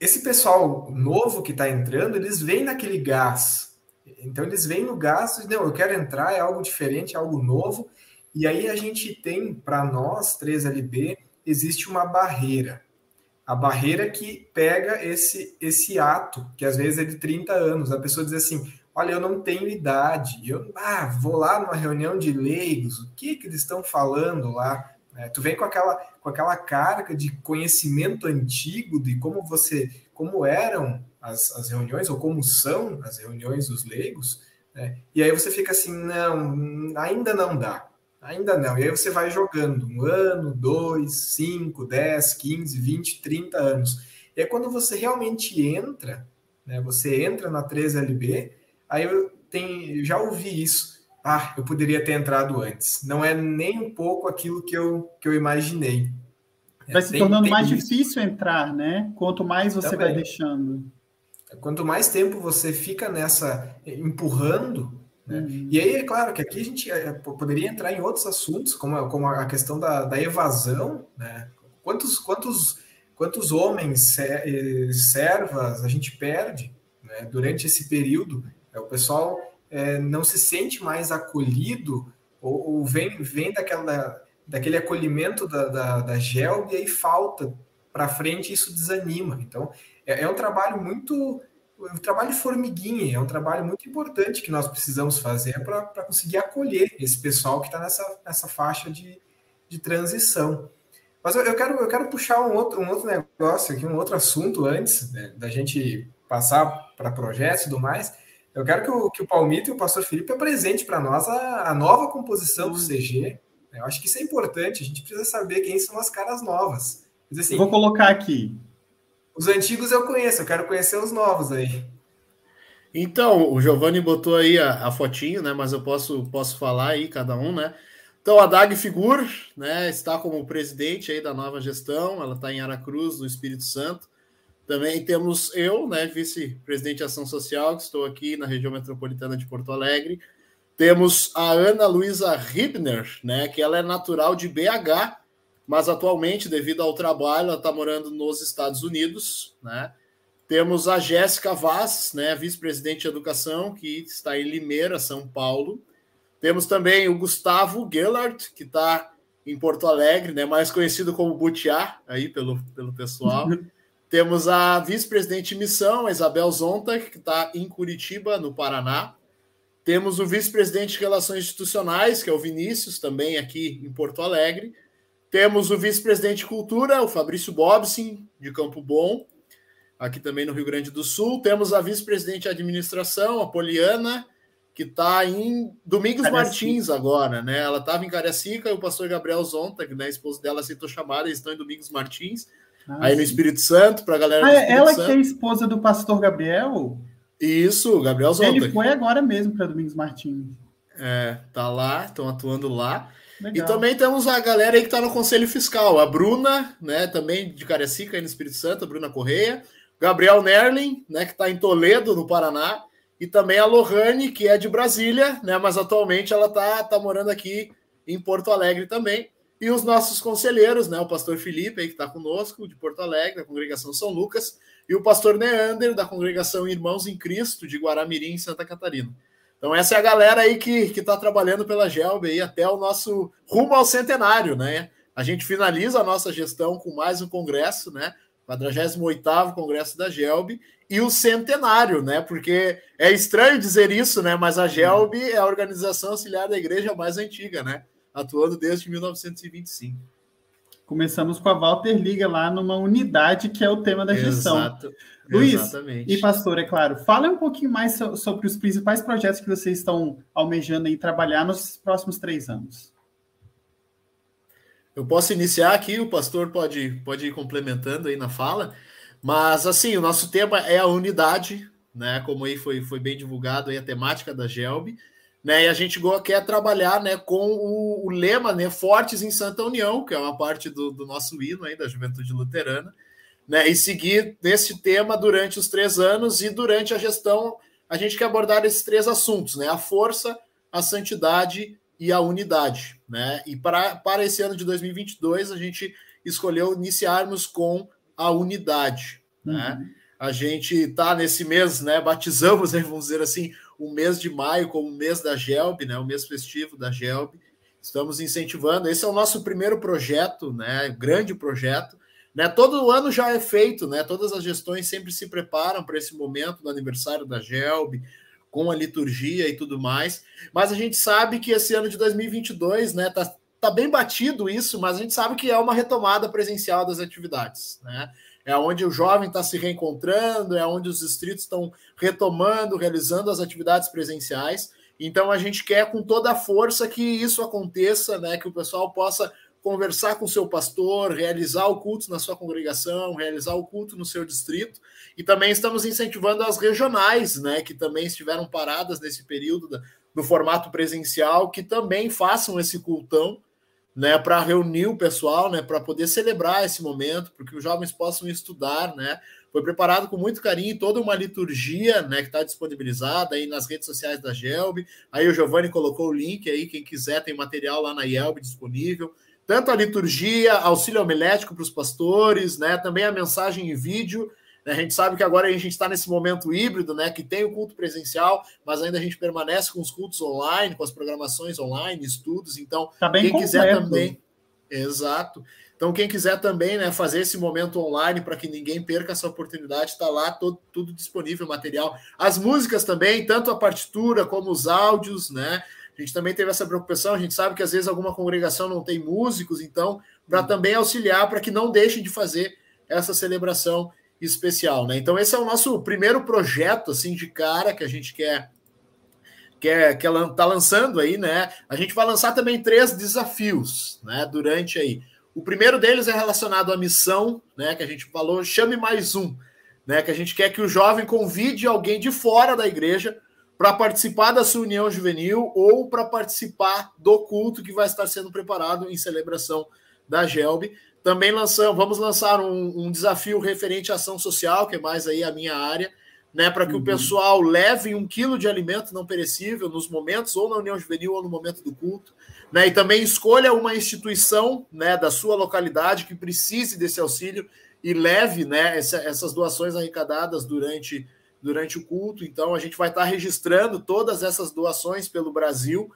esse pessoal novo que está entrando, eles vêm naquele gás. Então, eles vêm no gás não, eu quero entrar, é algo diferente, é algo novo. E aí a gente tem, para nós, 3LB, existe uma barreira. A barreira que pega esse, esse ato, que às vezes é de 30 anos. A pessoa diz assim: olha, eu não tenho idade, eu ah, vou lá numa reunião de leigos, o que, que eles estão falando lá? É, tu vem com aquela, com aquela carga de conhecimento antigo de como você, como eram as, as reuniões ou como são as reuniões dos leigos, né? e aí você fica assim, não, ainda não dá, ainda não. E aí você vai jogando um ano, dois, cinco, dez, quinze, vinte, trinta anos. E aí quando você realmente entra, né, você entra na 3LB, aí eu tenho, já ouvi isso ah, eu poderia ter entrado antes. Não é nem um pouco aquilo que eu, que eu imaginei. É, vai se tem, tornando tem mais isso. difícil entrar, né? Quanto mais você Também. vai deixando. Quanto mais tempo você fica nessa empurrando, né? Uhum. E aí é claro que aqui a gente é, poderia entrar em outros assuntos, como, como a questão da, da evasão, né? Quantos, quantos, quantos homens, servas a gente perde né? durante esse período? É, o pessoal é, não se sente mais acolhido ou, ou, vem, vem daquela, daquele acolhimento da, da, da GELB e aí falta para frente isso desanima. Então, é, é, um trabalho muito o trabalho de formiguinha é um trabalho muito importante que nós precisamos fazer para conseguir acolher esse pessoal que está nessa, nessa faixa de, de transição. Mas eu, eu, quero, eu quero puxar um outro, um outro negócio aqui, um outro assunto antes né, da gente passar para projetos e tudo mais. Eu quero que o, que o Palmito e o pastor Felipe apresentem para nós a, a, nova composição do CG. Eu acho que isso é importante, a gente precisa saber quem são as caras novas. Assim, Vou colocar aqui. Os antigos eu conheço, eu quero conhecer os novos aí. Então, o Giovanni botou aí a, a fotinho, né? Mas eu posso, posso falar aí, cada um, né? Então, a Dag Figur, né, está como presidente aí da nova gestão, ela está em Aracruz, no Espírito Santo. Também temos eu, né, vice-presidente de Ação Social, que estou aqui na região metropolitana de Porto Alegre. Temos a Ana Luísa Ribner, né, que ela é natural de BH, mas atualmente, devido ao trabalho, ela está morando nos Estados Unidos, né? Temos a Jéssica Vaz, né, vice-presidente de Educação, que está em Limeira, São Paulo. Temos também o Gustavo Gellert, que está em Porto Alegre, né, mais conhecido como Butiá, aí pelo, pelo pessoal. <laughs> Temos a vice-presidente de missão, a Isabel Zonta, que está em Curitiba, no Paraná. Temos o vice-presidente de Relações Institucionais, que é o Vinícius, também aqui em Porto Alegre. Temos o vice-presidente de Cultura, o Fabrício Bobsin, de Campo Bom, aqui também no Rio Grande do Sul. Temos a vice-presidente de Administração, a Poliana, que está em Domingos. Martins agora, né? Ela estava em Cariacica e o pastor Gabriel Zonta, que né, a esposa dela aceitou chamada, eles estão em Domingos Martins. Ah, aí no Espírito Santo, para a galera. Ah, é ela Santo. que é esposa do pastor Gabriel? Isso, Gabriel Zonta. Ele foi agora mesmo para Domingos Martins. É, tá lá, estão atuando lá. Legal. E também temos a galera aí que está no Conselho Fiscal, a Bruna, né, também de Cariacica, aí no Espírito Santo, a Bruna Correia, Gabriel Nerlin, né, que está em Toledo, no Paraná, e também a Lohane, que é de Brasília, né, mas atualmente ela está tá morando aqui em Porto Alegre também e os nossos conselheiros, né? O pastor Felipe, aí, que está conosco, de Porto Alegre, da congregação São Lucas, e o pastor Neander, da congregação Irmãos em Cristo, de Guaramirim, Santa Catarina. Então, essa é a galera aí que está trabalhando pela Gelb aí até o nosso rumo ao centenário, né? A gente finaliza a nossa gestão com mais um congresso, né? 48 Congresso da Gelb e o centenário, né? Porque é estranho dizer isso, né? Mas a Gelb é a organização auxiliar da igreja mais antiga, né? Atuando desde 1925. Começamos com a Walter Liga lá numa unidade que é o tema da gestão. Exato. Luiz Exatamente. e pastor, é claro, fala um pouquinho mais sobre os principais projetos que vocês estão almejando em trabalhar nos próximos três anos. Eu posso iniciar aqui, o pastor pode, pode ir complementando aí na fala, mas assim, o nosso tema é a unidade, né? Como aí foi, foi bem divulgado aí a temática da GELB, né? E a gente quer trabalhar né, com o, o, lema né, Fortes em Santa União, que é uma parte do, do nosso hino aí, da Juventude Luterana, né, e seguir nesse tema durante os três anos e durante a gestão a gente quer abordar esses três assuntos, né? A força, a santidade e a unidade, né? E para, para esse ano de 2022 a gente escolheu iniciarmos com a unidade, né? uhum. né? A gente está nesse mês, né? Batizamos, né, vamos dizer assim, o mês de maio como o mês da GELB, né, o mês festivo da GELB. Estamos incentivando. Esse é o nosso primeiro projeto, né, grande projeto. Né, todo ano já é feito, né, todas as gestões sempre se preparam para esse momento do aniversário da GELB, com a liturgia e tudo mais. Mas a gente sabe que esse ano de 2022, né, tá, tá bem batido isso, mas a gente sabe que é uma retomada presencial das atividades, né? É onde o jovem está se reencontrando, é onde os distritos estão retomando, realizando as atividades presenciais. Então a gente quer com toda a força que isso aconteça, né? Que o pessoal possa conversar com seu pastor, realizar o culto na sua congregação, realizar o culto no seu distrito. E também estamos incentivando as regionais, né? Que também estiveram paradas nesse período da, no formato presencial, que também façam esse cultão né, para reunir o pessoal, né, para poder celebrar esse momento, porque os jovens possam estudar, né? Foi preparado com muito carinho toda uma liturgia, né, que está disponibilizada aí nas redes sociais da Gelb. Aí o Giovanni colocou o link aí, quem quiser tem material lá na Yelb disponível. Tanto a liturgia, auxílio homilético para os pastores, né, também a mensagem em vídeo a gente sabe que agora a gente está nesse momento híbrido, né? Que tem o culto presencial, mas ainda a gente permanece com os cultos online, com as programações online, estudos. Então, tá quem completo. quiser também. Exato. Então, quem quiser também né, fazer esse momento online para que ninguém perca essa oportunidade, está lá todo, tudo disponível, material. As músicas também, tanto a partitura como os áudios, né? A gente também teve essa preocupação, a gente sabe que às vezes alguma congregação não tem músicos, então, para também auxiliar para que não deixem de fazer essa celebração especial, né? Então, esse é o nosso primeiro projeto, assim, de cara que a gente quer quer, quer tá lançando aí, né? A gente vai lançar também três desafios, né? Durante aí. O primeiro deles é relacionado à missão, né? Que a gente falou, chame mais um, né? Que a gente quer que o jovem convide alguém de fora da igreja para participar da sua união juvenil ou para participar do culto que vai estar sendo preparado em celebração da Gelb. Também lançamos, vamos lançar um, um desafio referente à ação social, que é mais aí a minha área, né, para que uhum. o pessoal leve um quilo de alimento não perecível nos momentos, ou na União Juvenil, ou no momento do culto, né, e também escolha uma instituição né, da sua localidade que precise desse auxílio e leve né, essa, essas doações arrecadadas durante, durante o culto. Então, a gente vai estar registrando todas essas doações pelo Brasil,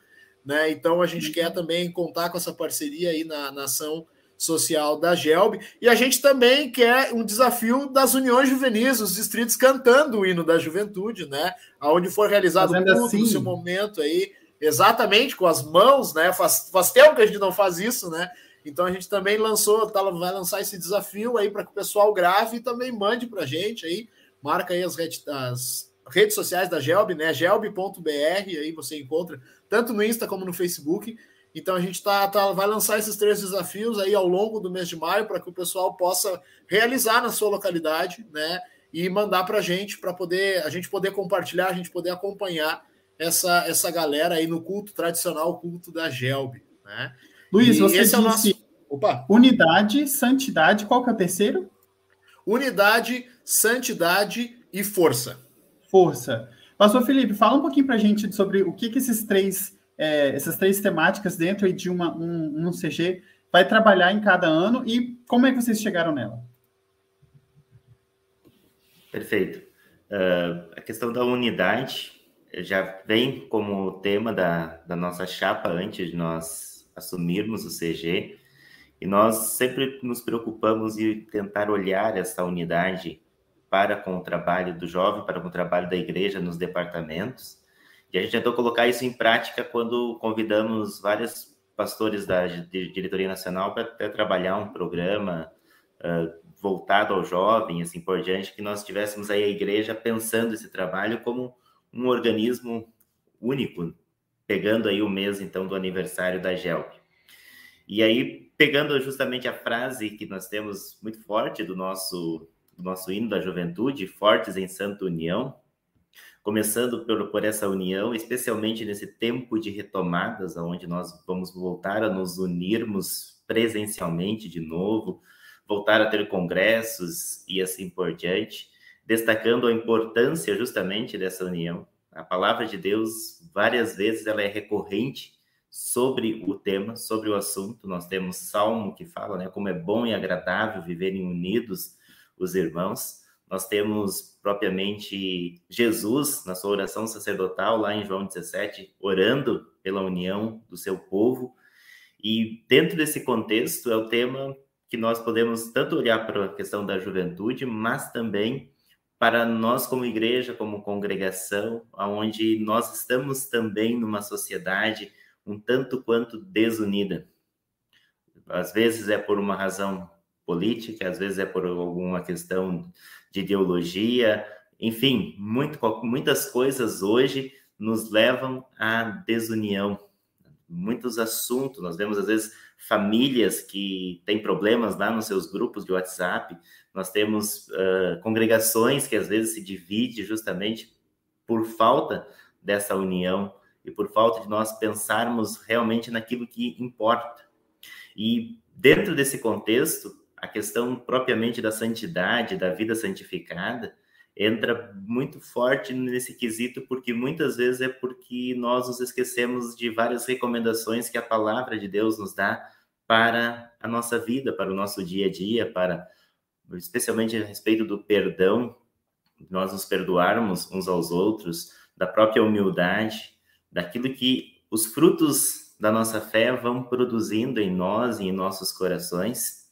né, então a gente uhum. quer também contar com essa parceria aí na, na ação social da GELB. E a gente também quer um desafio das uniões juvenis, os distritos cantando o hino da juventude, né? Aonde for realizado o culto assim. seu momento aí, exatamente com as mãos, né? Faz, faz tempo que a gente não faz isso, né? Então a gente também lançou, tá, vai lançar esse desafio aí para que o pessoal grave e também mande para a gente aí. Marca aí as, redes, as redes sociais da Gelb, né? Gelb.br, aí você encontra tanto no Insta como no Facebook. Então a gente tá, tá, vai lançar esses três desafios aí ao longo do mês de maio para que o pessoal possa realizar na sua localidade, né? E mandar para a gente para poder a gente poder compartilhar, a gente poder acompanhar essa, essa galera aí no culto tradicional, o culto da Gelb, né? Luiz, e você disse é nosso... Opa. unidade, santidade, qual que é o terceiro? Unidade, santidade e força. Força. Pastor Felipe, fala um pouquinho para a gente sobre o que, que esses três é, essas três temáticas dentro de uma, um, um CG vai trabalhar em cada ano e como é que vocês chegaram nela? Perfeito. Uh, a questão da unidade já vem como tema da, da nossa chapa antes de nós assumirmos o CG, e nós sempre nos preocupamos em tentar olhar essa unidade para com o trabalho do jovem, para com o trabalho da igreja nos departamentos, e a gente tentou colocar isso em prática quando convidamos vários pastores da diretoria nacional para trabalhar um programa uh, voltado ao jovem, assim por diante, que nós tivéssemos aí a igreja pensando esse trabalho como um organismo único, pegando aí o mês então do aniversário da GELP. E aí, pegando justamente a frase que nós temos muito forte do nosso, do nosso hino da juventude, Fortes em Santa União, começando por, por essa união, especialmente nesse tempo de retomadas, onde nós vamos voltar a nos unirmos presencialmente de novo, voltar a ter congressos e assim por diante, destacando a importância justamente dessa união. A palavra de Deus, várias vezes, ela é recorrente sobre o tema, sobre o assunto. Nós temos Salmo que fala, né, como é bom e agradável viverem unidos os irmãos. Nós temos propriamente Jesus na sua oração sacerdotal, lá em João 17, orando pela união do seu povo. E dentro desse contexto é o tema que nós podemos tanto olhar para a questão da juventude, mas também para nós como igreja, como congregação, onde nós estamos também numa sociedade um tanto quanto desunida. Às vezes é por uma razão política, às vezes é por alguma questão de ideologia, enfim, muito, muitas coisas hoje nos levam à desunião. Muitos assuntos, nós vemos às vezes famílias que têm problemas lá nos seus grupos de WhatsApp, nós temos uh, congregações que às vezes se dividem justamente por falta dessa união e por falta de nós pensarmos realmente naquilo que importa. E dentro desse contexto, a questão propriamente da santidade, da vida santificada, entra muito forte nesse quesito, porque muitas vezes é porque nós nos esquecemos de várias recomendações que a palavra de Deus nos dá para a nossa vida, para o nosso dia a dia, para especialmente a respeito do perdão, nós nos perdoarmos uns aos outros, da própria humildade, daquilo que os frutos da nossa fé vão produzindo em nós e em nossos corações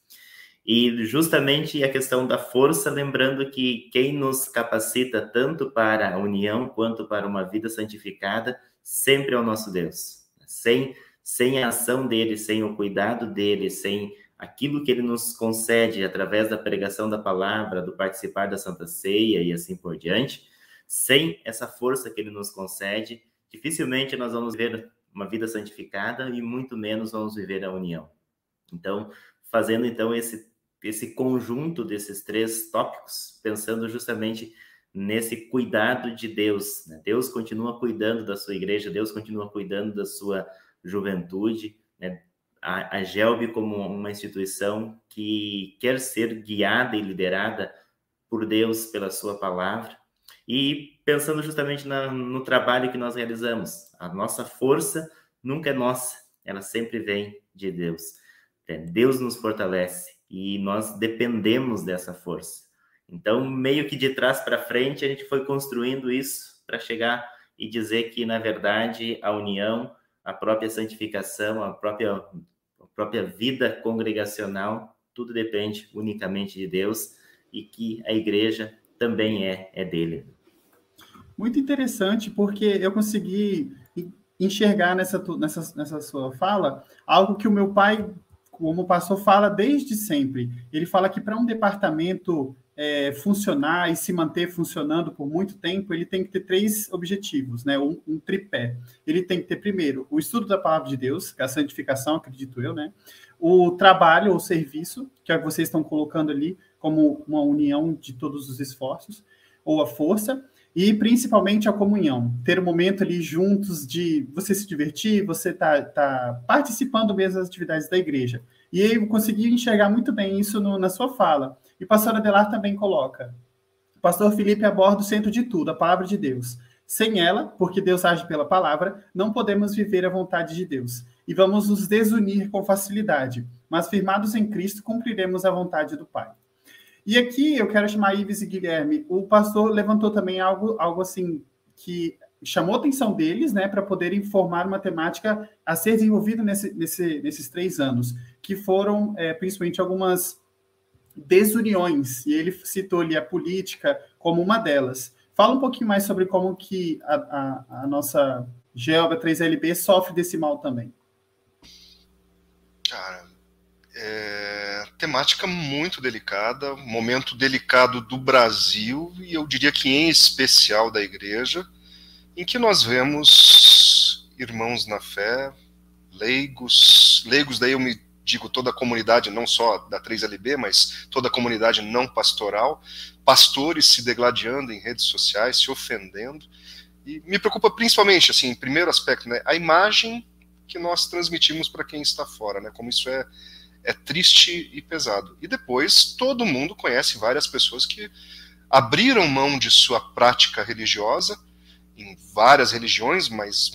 E justamente a questão da força, lembrando que quem nos capacita tanto para a união quanto para uma vida santificada sempre é o nosso Deus. Sem, sem a ação dele, sem o cuidado dele, sem aquilo que ele nos concede através da pregação da palavra, do participar da Santa Ceia e assim por diante, sem essa força que ele nos concede, dificilmente nós vamos ver uma vida santificada e muito menos vamos viver a união. Então, fazendo então esse esse conjunto desses três tópicos, pensando justamente nesse cuidado de Deus. Né? Deus continua cuidando da sua igreja, Deus continua cuidando da sua juventude. Né? A, a GELB como uma instituição que quer ser guiada e liderada por Deus pela sua palavra. E pensando justamente na, no trabalho que nós realizamos, a nossa força nunca é nossa, ela sempre vem de Deus. É, Deus nos fortalece e nós dependemos dessa força. Então, meio que de trás para frente, a gente foi construindo isso para chegar e dizer que, na verdade, a união, a própria santificação, a própria, a própria vida congregacional, tudo depende unicamente de Deus e que a igreja também é, é dele. Muito interessante, porque eu consegui enxergar nessa, nessa, nessa sua fala algo que o meu pai o pastor fala desde sempre. Ele fala que para um departamento é, funcionar e se manter funcionando por muito tempo, ele tem que ter três objetivos, né? Um, um, tripé. Ele tem que ter, primeiro, o estudo da palavra de Deus, que é a santificação, acredito eu, né? O trabalho ou serviço, que é o que vocês estão colocando ali como uma união de todos os esforços, ou a força, e principalmente a comunhão, ter um momento ali juntos de você se divertir, você tá, tá participando mesmo das atividades da igreja. E eu consegui enxergar muito bem isso no, na sua fala. E pastor Adelar também coloca. Pastor Felipe aborda o centro de tudo, a palavra de Deus. Sem ela, porque Deus age pela palavra, não podemos viver a vontade de Deus. E vamos nos desunir com facilidade, mas firmados em Cristo, cumpriremos a vontade do Pai. E aqui eu quero chamar Ives e Guilherme. O pastor levantou também algo, algo assim que chamou a atenção deles, né, para poderem formar uma temática a ser desenvolvida nesse, nesse, nesses três anos, que foram é, principalmente algumas desuniões. E ele citou ali a política como uma delas. Fala um pouquinho mais sobre como que a, a, a nossa Gelba 3LB sofre desse mal também. Cara, é, temática muito delicada, momento delicado do Brasil e eu diria que em especial da igreja, em que nós vemos irmãos na fé, leigos, leigos daí eu me digo toda a comunidade, não só da 3LB, mas toda a comunidade não pastoral, pastores se degladiando em redes sociais, se ofendendo, e me preocupa principalmente, assim, primeiro aspecto, né, a imagem que nós transmitimos para quem está fora, né, como isso é é triste e pesado. E depois, todo mundo conhece várias pessoas que abriram mão de sua prática religiosa, em várias religiões, mas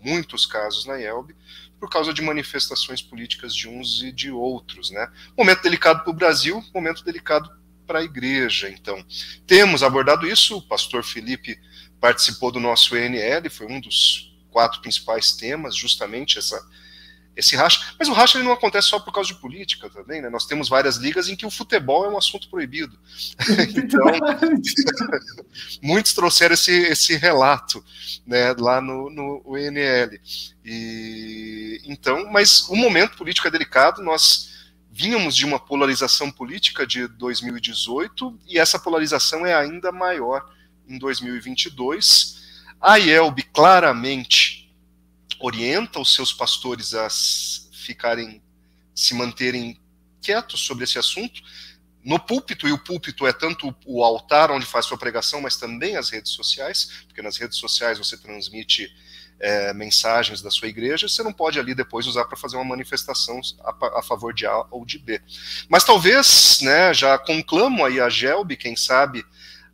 muitos casos na IELB, por causa de manifestações políticas de uns e de outros. Né? Momento delicado para o Brasil, momento delicado para a igreja. Então, temos abordado isso, o pastor Felipe participou do nosso ENL, foi um dos quatro principais temas, justamente essa esse racha. Mas o racha ele não acontece só por causa de política também, né? Nós temos várias ligas em que o futebol é um assunto proibido. <laughs> então, <laughs> muitos trouxeram esse, esse relato né, lá no, no UNL. E, então, mas o momento político é delicado, nós vínhamos de uma polarização política de 2018 e essa polarização é ainda maior em 2022. A IELB claramente orienta os seus pastores a ficarem, se manterem quietos sobre esse assunto. No púlpito, e o púlpito é tanto o altar onde faz sua pregação, mas também as redes sociais, porque nas redes sociais você transmite é, mensagens da sua igreja, você não pode ali depois usar para fazer uma manifestação a, a, favor de A ou de B. Mas talvez, né, já conclamo aí a GELB, quem sabe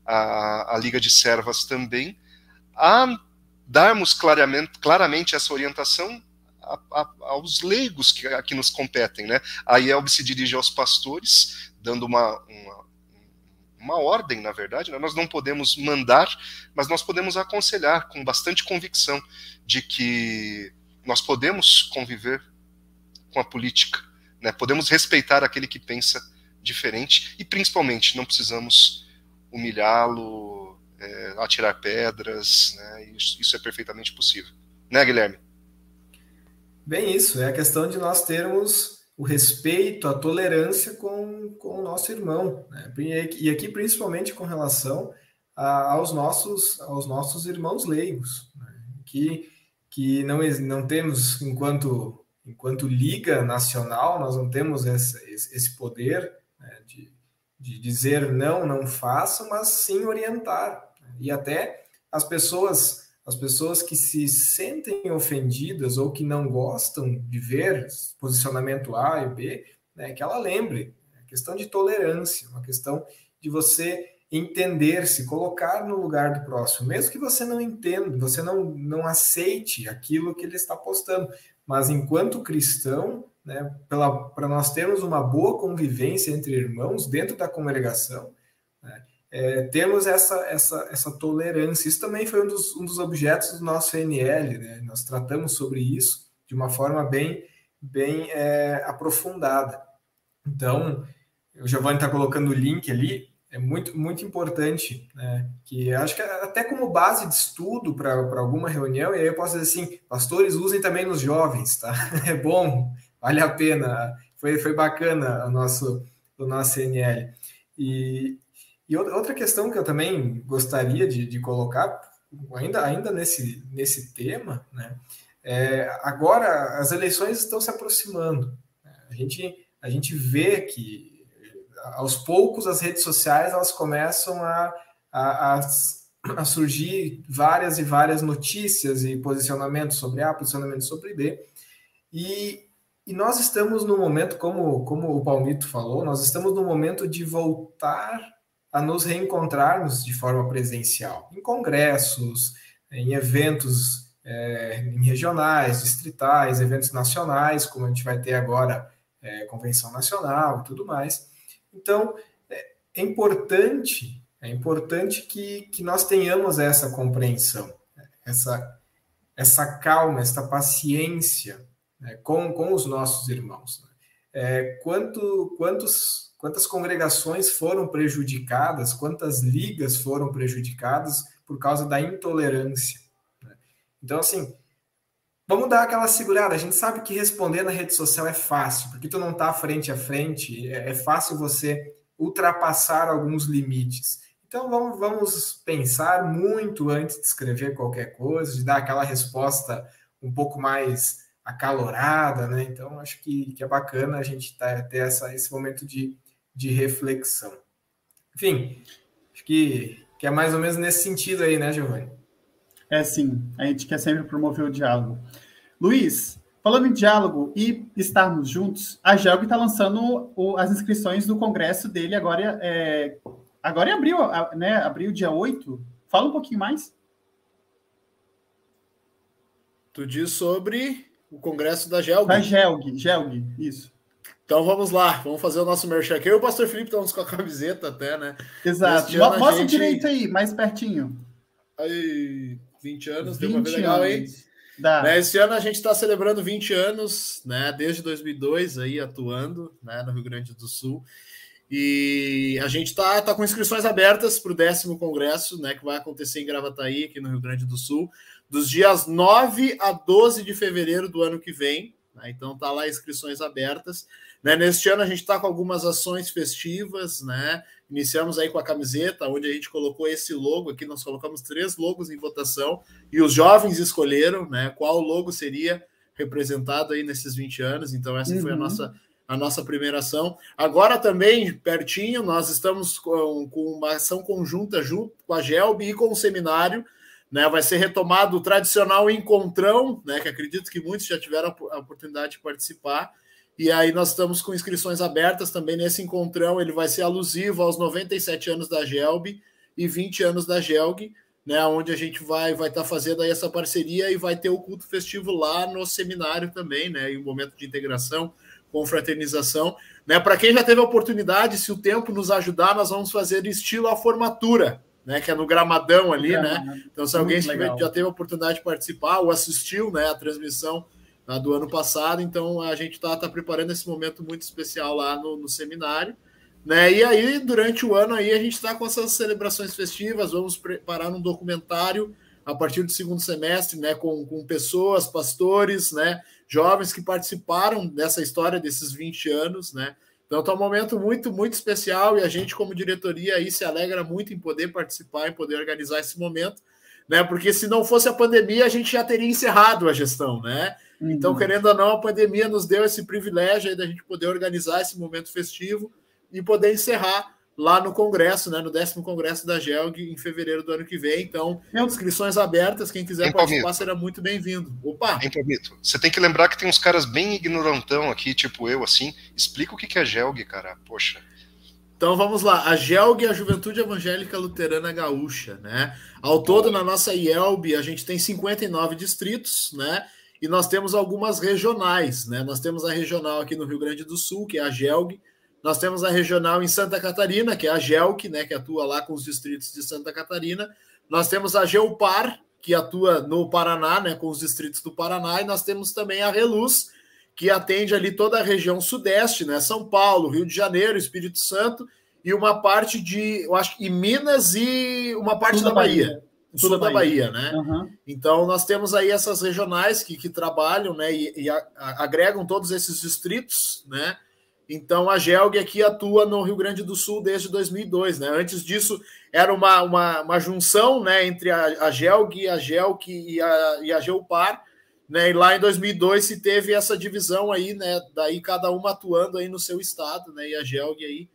a, a Liga de Servas também, a darmos claramente, claramente essa orientação a, a, aos leigos que, que nos competem. Né? A IELB se dirige aos pastores, dando uma, uma, uma ordem, na verdade. Né? Nós não podemos mandar, mas nós podemos aconselhar com bastante convicção de que nós podemos conviver com a política, né? podemos respeitar aquele que pensa diferente e principalmente não precisamos humilhá-lo, é, atirar pedras, né? Isso, isso é perfeitamente possível, né, Guilherme? Bem, isso é a questão de nós termos o respeito, a tolerância com, com o nosso irmão, né? e aqui principalmente com relação a, aos nossos aos nossos irmãos leigos, né? que que não não temos enquanto enquanto liga nacional nós não temos esse, esse poder né? de, de dizer não, não façam, mas sim orientar. E até as pessoas as pessoas que se sentem ofendidas ou que não gostam de ver posicionamento A e B, né, que ela lembre, é questão de tolerância, uma questão de você entender, se colocar no lugar do próximo, mesmo que você não entenda, você não, não aceite aquilo que ele está postando, mas enquanto cristão, né, para nós termos uma boa convivência entre irmãos dentro da congregação, né, é, temos essa, essa, essa tolerância. Isso também foi um dos, um dos objetos do nosso NL, né? nós tratamos sobre isso de uma forma bem, bem é, aprofundada. Então, o Giovanni está colocando o link ali, é muito, muito importante, né? que acho que até como base de estudo para alguma reunião, e aí eu posso dizer assim, pastores usem também nos jovens, tá? <laughs> É bom, vale a pena, foi, foi bacana o nosso, o nosso NL. E, e outra questão que eu também gostaria de, de colocar, ainda, ainda nesse, nesse tema, né, é, agora as eleições estão se aproximando. Né, a gente, a gente vê que aos poucos as redes sociais elas começam a, a, a, a surgir várias e várias notícias e posicionamentos sobre A, posicionamentos sobre B. E, e nós estamos no momento, como, como o Palmito falou, nós estamos no momento de voltar a nos reencontrarmos de forma presencial, em congressos, em eventos é, em regionais, distritais, eventos nacionais, como a gente vai ter agora, é, convenção nacional e tudo mais. Então, é, é importante, é importante que, que nós tenhamos essa compreensão, essa, essa calma, essa paciência né, com, com os nossos irmãos. Né? É, quanto, quantos quantas congregações foram prejudicadas, quantas ligas foram prejudicadas por causa da intolerância. Né? Então, assim, vamos dar aquela segurada. A gente sabe que responder na rede social é fácil, porque tu não está frente a frente, é, é fácil você ultrapassar alguns limites. Então, vamos, vamos pensar muito antes de escrever qualquer coisa, de dar aquela resposta um pouco mais acalorada, né? Então, acho que, que é bacana a gente tá, ter essa, esse momento de, de reflexão. Enfim, acho que, que é mais ou menos nesse sentido aí, né, Giovanni? É sim, a gente quer sempre promover o diálogo. Luiz, falando em diálogo e estarmos juntos, a GELG está lançando o, as inscrições do congresso dele agora, é, agora em abril, né? Abril, dia 8. Fala um pouquinho mais. Tu diz sobre o congresso da GELG. Da GELG, GELG, isso. Então vamos lá, vamos fazer o nosso merchan aqui. Eu e o Pastor Felipe estamos com a camiseta até, né? Exato. Mostra gente... direito aí, mais pertinho. Aí, 20 anos, 20 deu uma ver legal, hein? Dá. Né, esse ano a gente está celebrando 20 anos, né? Desde 2002 aí atuando, né? No Rio Grande do Sul. E a gente está tá com inscrições abertas para o décimo congresso, né? Que vai acontecer em Gravataí, aqui no Rio Grande do Sul, dos dias 9 a 12 de fevereiro do ano que vem. Né, então tá lá inscrições abertas. Né? Neste ano a gente está com algumas ações festivas, né? Iniciamos aí com a camiseta, onde a gente colocou esse logo aqui, nós colocamos três logos em votação e os jovens escolheram né, qual logo seria representado aí nesses 20 anos. Então, essa uhum. foi a uhum. nossa, a nossa primeira ação. Agora também, pertinho, nós estamos com, com uma ação conjunta junto com a GELB e com o seminário. Né, vai ser retomado o tradicional encontrão, né, que acredito que muitos já tiveram a oportunidade de participar. E aí nós estamos com inscrições abertas também nesse encontrão. Ele vai ser alusivo aos 97 anos da Gelb e 20 anos da Gelg, né? Onde a gente vai vai estar tá fazendo aí essa parceria e vai ter o culto festivo lá no seminário também, né? E um momento de integração, confraternização, né? Para quem já teve a oportunidade, se o tempo nos ajudar, nós vamos fazer estilo a formatura, né? Que é no gramadão ali, é, né? Então, se alguém já teve a oportunidade de participar ou assistiu, né? A transmissão Tá, do ano passado, então a gente está tá preparando esse momento muito especial lá no, no, seminário, Né? E aí, durante o ano, aí, a gente está com essas celebrações festivas, vamos preparar um documentário a partir do segundo semestre, né, com, com pessoas, pastores, né, jovens que participaram dessa história desses 20 anos, né? Então está um momento muito, muito especial e a gente, como diretoria, aí se alegra muito em poder participar, em poder organizar esse momento, né? Porque se não fosse a pandemia, a gente já teria encerrado a gestão, né? Então, uhum. Então, querendo ou não, a pandemia nos deu esse privilégio aí da gente poder organizar esse momento festivo e poder encerrar lá no Congresso, né, no décimo Congresso da GELG, em fevereiro do ano que vem. Então, inscrições abertas, quem quiser participar será muito bem-vindo. Opa! Hein, Palmito? Você tem que lembrar que tem uns caras bem ignorantão aqui, tipo eu, assim. Explica o que é GELG, cara. Poxa. Então vamos lá, a GELG é a Juventude Evangélica Luterana Gaúcha, né? Ao todo, na nossa IELB, a gente tem 59 distritos, né? E nós temos algumas regionais, né? Nós temos a regional aqui no Rio Grande do Sul, que é a GELG, nós temos a regional em Santa Catarina, que é a GELC, né, que atua lá com os distritos de Santa Catarina. Nós temos a GEUPAR, que atua no Paraná, né, com os distritos do Paraná. E nós temos também a Reluz, que atende ali toda a região sudeste, né, São Paulo, Rio de Janeiro, Espírito Santo e uma parte de, eu acho que Minas e uma parte da Bahia. Bahia. Sul da Bahia, Bahia né? Uhum. Então nós temos aí essas regionais que, que trabalham, né, e, e a, a, agregam todos esses distritos, né? Então a GELG aqui atua no Rio Grande do Sul desde 2002, né? Antes disso era uma, uma, uma junção, né, entre a, a GELG, a GELC e a, e a GEUPAR, né? E lá em 2002 se teve essa divisão aí, né? Daí cada uma atuando aí no seu estado, né? E a GELG aí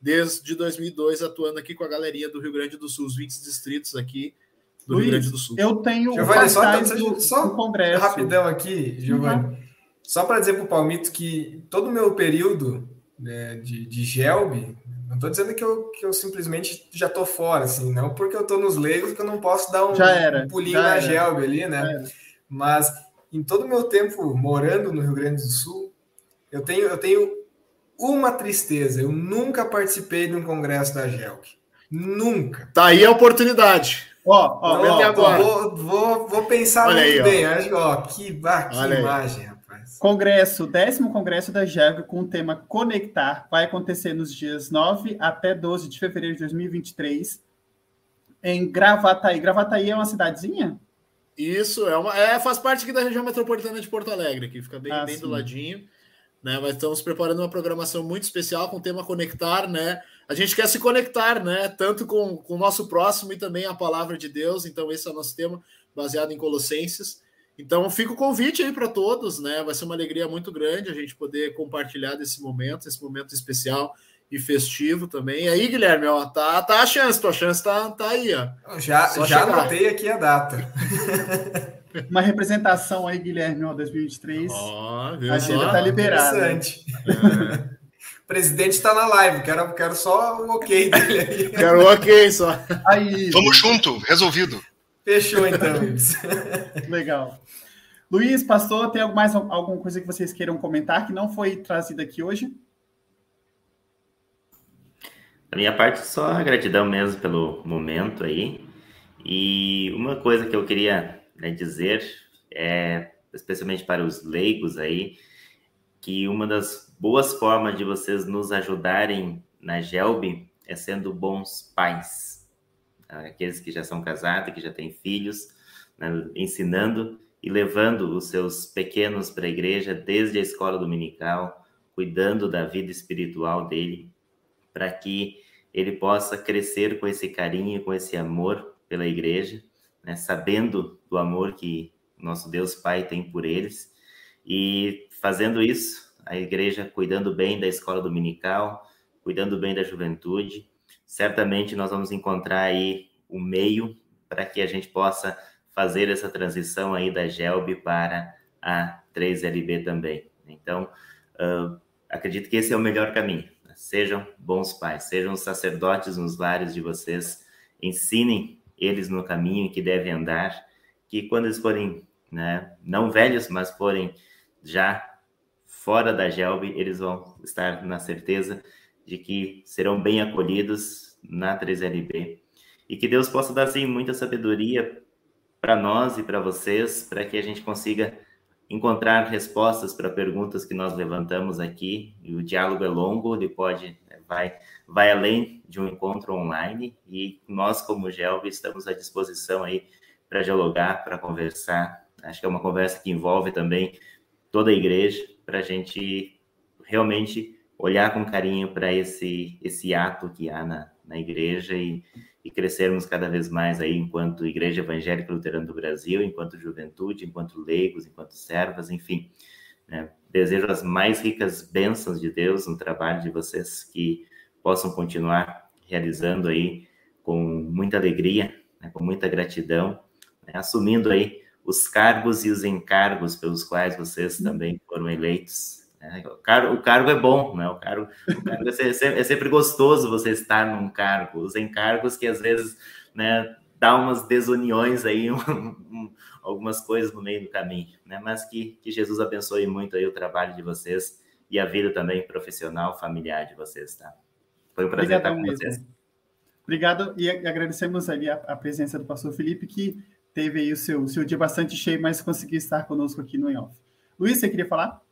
desde 2002 atuando aqui com a galerinha do Rio Grande do Sul, os 20 distritos aqui do Luiz, Rio Grande do Sul. Eu tenho Giovanni, só, só, só congresso. rapidão aqui, Giovanni. Uhum. Só para dizer para o Palmito que todo o meu período né, de, de Gelb, não estou dizendo que eu, que eu simplesmente já estou fora, assim, não porque eu estou nos leigos que eu não posso dar um, um pulinho na Gelb ali, né? Mas em todo o meu tempo morando no Rio Grande do Sul, eu tenho, eu tenho uma tristeza. Eu nunca participei de um congresso da GELC. Nunca. Tá aí a oportunidade. Ó, ó, ó agora. Vou, vou, vou pensar Olha muito aí, bem. Ó. ó, que, bah, que imagem. Congresso, décimo congresso da GEG com o tema Conectar, vai acontecer nos dias 9 até 12 de fevereiro de 2023 em Gravataí. Gravataí é uma cidadezinha? Isso, é uma, é, faz parte aqui da região metropolitana de Porto Alegre, que fica bem, ah, bem do ladinho. Né, mas estamos preparando uma programação muito especial com o tema Conectar, né? A gente quer se conectar, né? Tanto com, com o nosso próximo e também a palavra de Deus. Então, esse é o nosso tema, baseado em Colossenses. Então fica o convite aí para todos, né? Vai ser uma alegria muito grande a gente poder compartilhar desse momento, esse momento especial e festivo também. E aí, Guilherme, ó, tá, tá a chance, tua chance tá, tá aí, ó. Já, já anotei aqui a data. <laughs> uma representação aí, Guilherme, ó, 2023. Oh, a agenda tá liberada. Interessante. É. O <laughs> presidente está na live, quero, quero só o ok dele aí. Quero o ok só. Aí. Vamos junto, resolvido. Fechou então, <laughs> Legal. Luiz, pastor, tem mais alguma coisa que vocês queiram comentar que não foi trazida aqui hoje? Da minha parte, só gratidão mesmo pelo momento aí. E uma coisa que eu queria né, dizer é, especialmente para os leigos aí, que uma das boas formas de vocês nos ajudarem na GELB é sendo bons pais aqueles que já são casados, que já têm filhos, né, ensinando e levando os seus pequenos para a igreja desde a escola dominical, cuidando da vida espiritual dele, para que ele possa crescer com esse carinho, com esse amor pela igreja, né, sabendo do amor que nosso Deus Pai tem por eles. E fazendo isso, a igreja cuidando bem da escola dominical, cuidando bem da juventude, certamente nós vamos encontrar aí o meio para que a gente possa fazer essa transição aí da GELB para a 3LB também. Então, uh, acredito que esse é o melhor caminho. Sejam bons pais, sejam sacerdotes nos lares de vocês, ensinem eles no caminho que devem andar, que quando eles forem, né, não velhos, mas forem já fora da GELB, eles vão estar na certeza de que serão bem acolhidos na 3LB e que Deus possa dar assim muita sabedoria para nós e para vocês, para que a gente consiga encontrar respostas para perguntas que nós levantamos aqui. E o diálogo é longo, ele pode vai vai além de um encontro online e nós como Gelb estamos à disposição aí para dialogar, para conversar. Acho que é uma conversa que envolve também toda a igreja para a gente realmente olhar com carinho para esse esse ato que há na, na igreja e, e crescermos cada vez mais aí enquanto Igreja Evangélica Luterana do Brasil, enquanto juventude, enquanto leigos, enquanto servas, enfim. Né? Desejo as mais ricas bênçãos de Deus no trabalho de vocês, que possam continuar realizando aí com muita alegria, né? com muita gratidão, né? assumindo aí os cargos e os encargos pelos quais vocês também foram eleitos o, cargo, o cargo é bom, né? O cargo, o cargo é, sempre, é, sempre, gostoso você estar num cargo. Os encargos que às vezes, né, dá umas desuniões aí, <laughs> um, um, algumas coisas no meio do caminho, né? Mas que, que Jesus abençoe muito aí o trabalho de vocês e a vida também profissional, familiar de vocês, tá? Foi um prazer Obrigadão estar com mesmo. vocês. Obrigado e agradecemos ali a, a, presença do pastor Felipe, que teve aí o seu, seu dia bastante cheio, mas conseguiu estar conosco aqui no IOF. Luiz, você queria falar?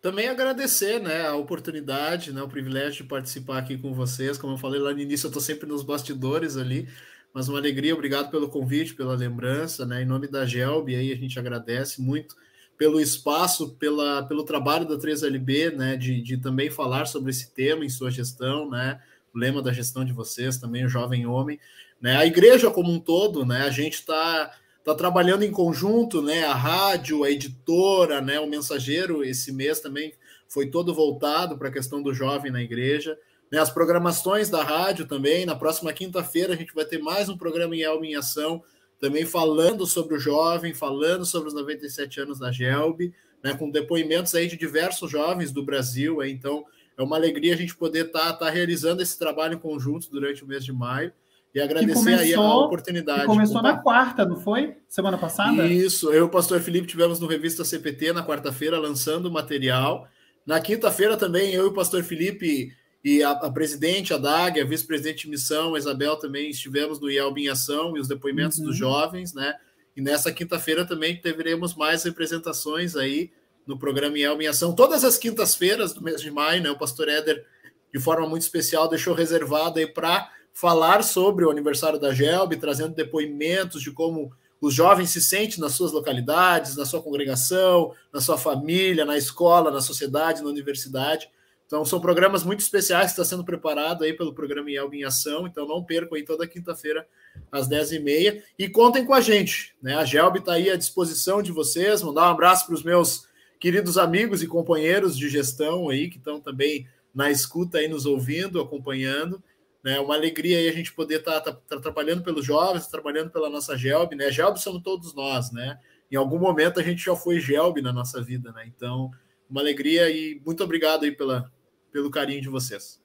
Também agradecer né, a oportunidade, né, o privilégio de participar aqui com vocês. Como eu falei lá no início, eu estou sempre nos bastidores ali, mas uma alegria, obrigado pelo convite, pela lembrança. Né, em nome da Gelb, aí a gente agradece muito pelo espaço, pela, pelo trabalho da 3LB, né, de, de também falar sobre esse tema em sua gestão, né, o lema da gestão de vocês, também o jovem homem. Né, a igreja como um todo, né, a gente está está trabalhando em conjunto, né? A rádio, a editora, né? O mensageiro esse mês também foi todo voltado para a questão do jovem na igreja. Né, as programações da rádio também. Na próxima quinta-feira a gente vai ter mais um programa em Elma em Ação, também falando sobre o jovem, falando sobre os 97 anos da Gelb, né, com depoimentos aí de diversos jovens do Brasil. Então é uma alegria a gente poder estar tá, tá realizando esse trabalho em conjunto durante o mês de maio. E agradecer começou, aí a oportunidade. Começou na quarta, não foi? Semana passada? Isso, eu e o pastor Felipe tivemos no Revista CPT na quarta-feira lançando o material. Na quinta-feira também eu e o pastor Felipe e a, a presidente, a Dag, a vice-presidente de missão, a Isabel também estivemos no IELB em ação e os depoimentos uhum. dos jovens, né? E nessa quinta-feira também teremos mais representações aí no programa IELB em ação. Todas as quintas-feiras do mês de maio, né? O pastor Éder, de forma muito especial, deixou reservado aí para falar sobre o aniversário da GELB, trazendo depoimentos de como os jovens se sentem nas suas localidades, na sua congregação, na sua família, na escola, na sociedade, na universidade. Então, são programas muito especiais que está sendo preparado aí pelo programa IELB em Ação. Então, não percam aí toda quinta-feira, às 10h30. E contem com a gente. Né? A GELB está aí à disposição de vocês. Mandar um abraço para os meus queridos amigos e companheiros de gestão aí, que estão também na escuta aí, nos ouvindo, acompanhando. Né? Uma alegria aí a gente poder estar tá, tá, tá trabalhando pelos jovens, trabalhando pela nossa GELB, né? GELB somos todos nós, né? Em algum momento a gente já foi GELB na nossa vida, né? Então, uma alegria e muito obrigado aí pela, pelo carinho de vocês.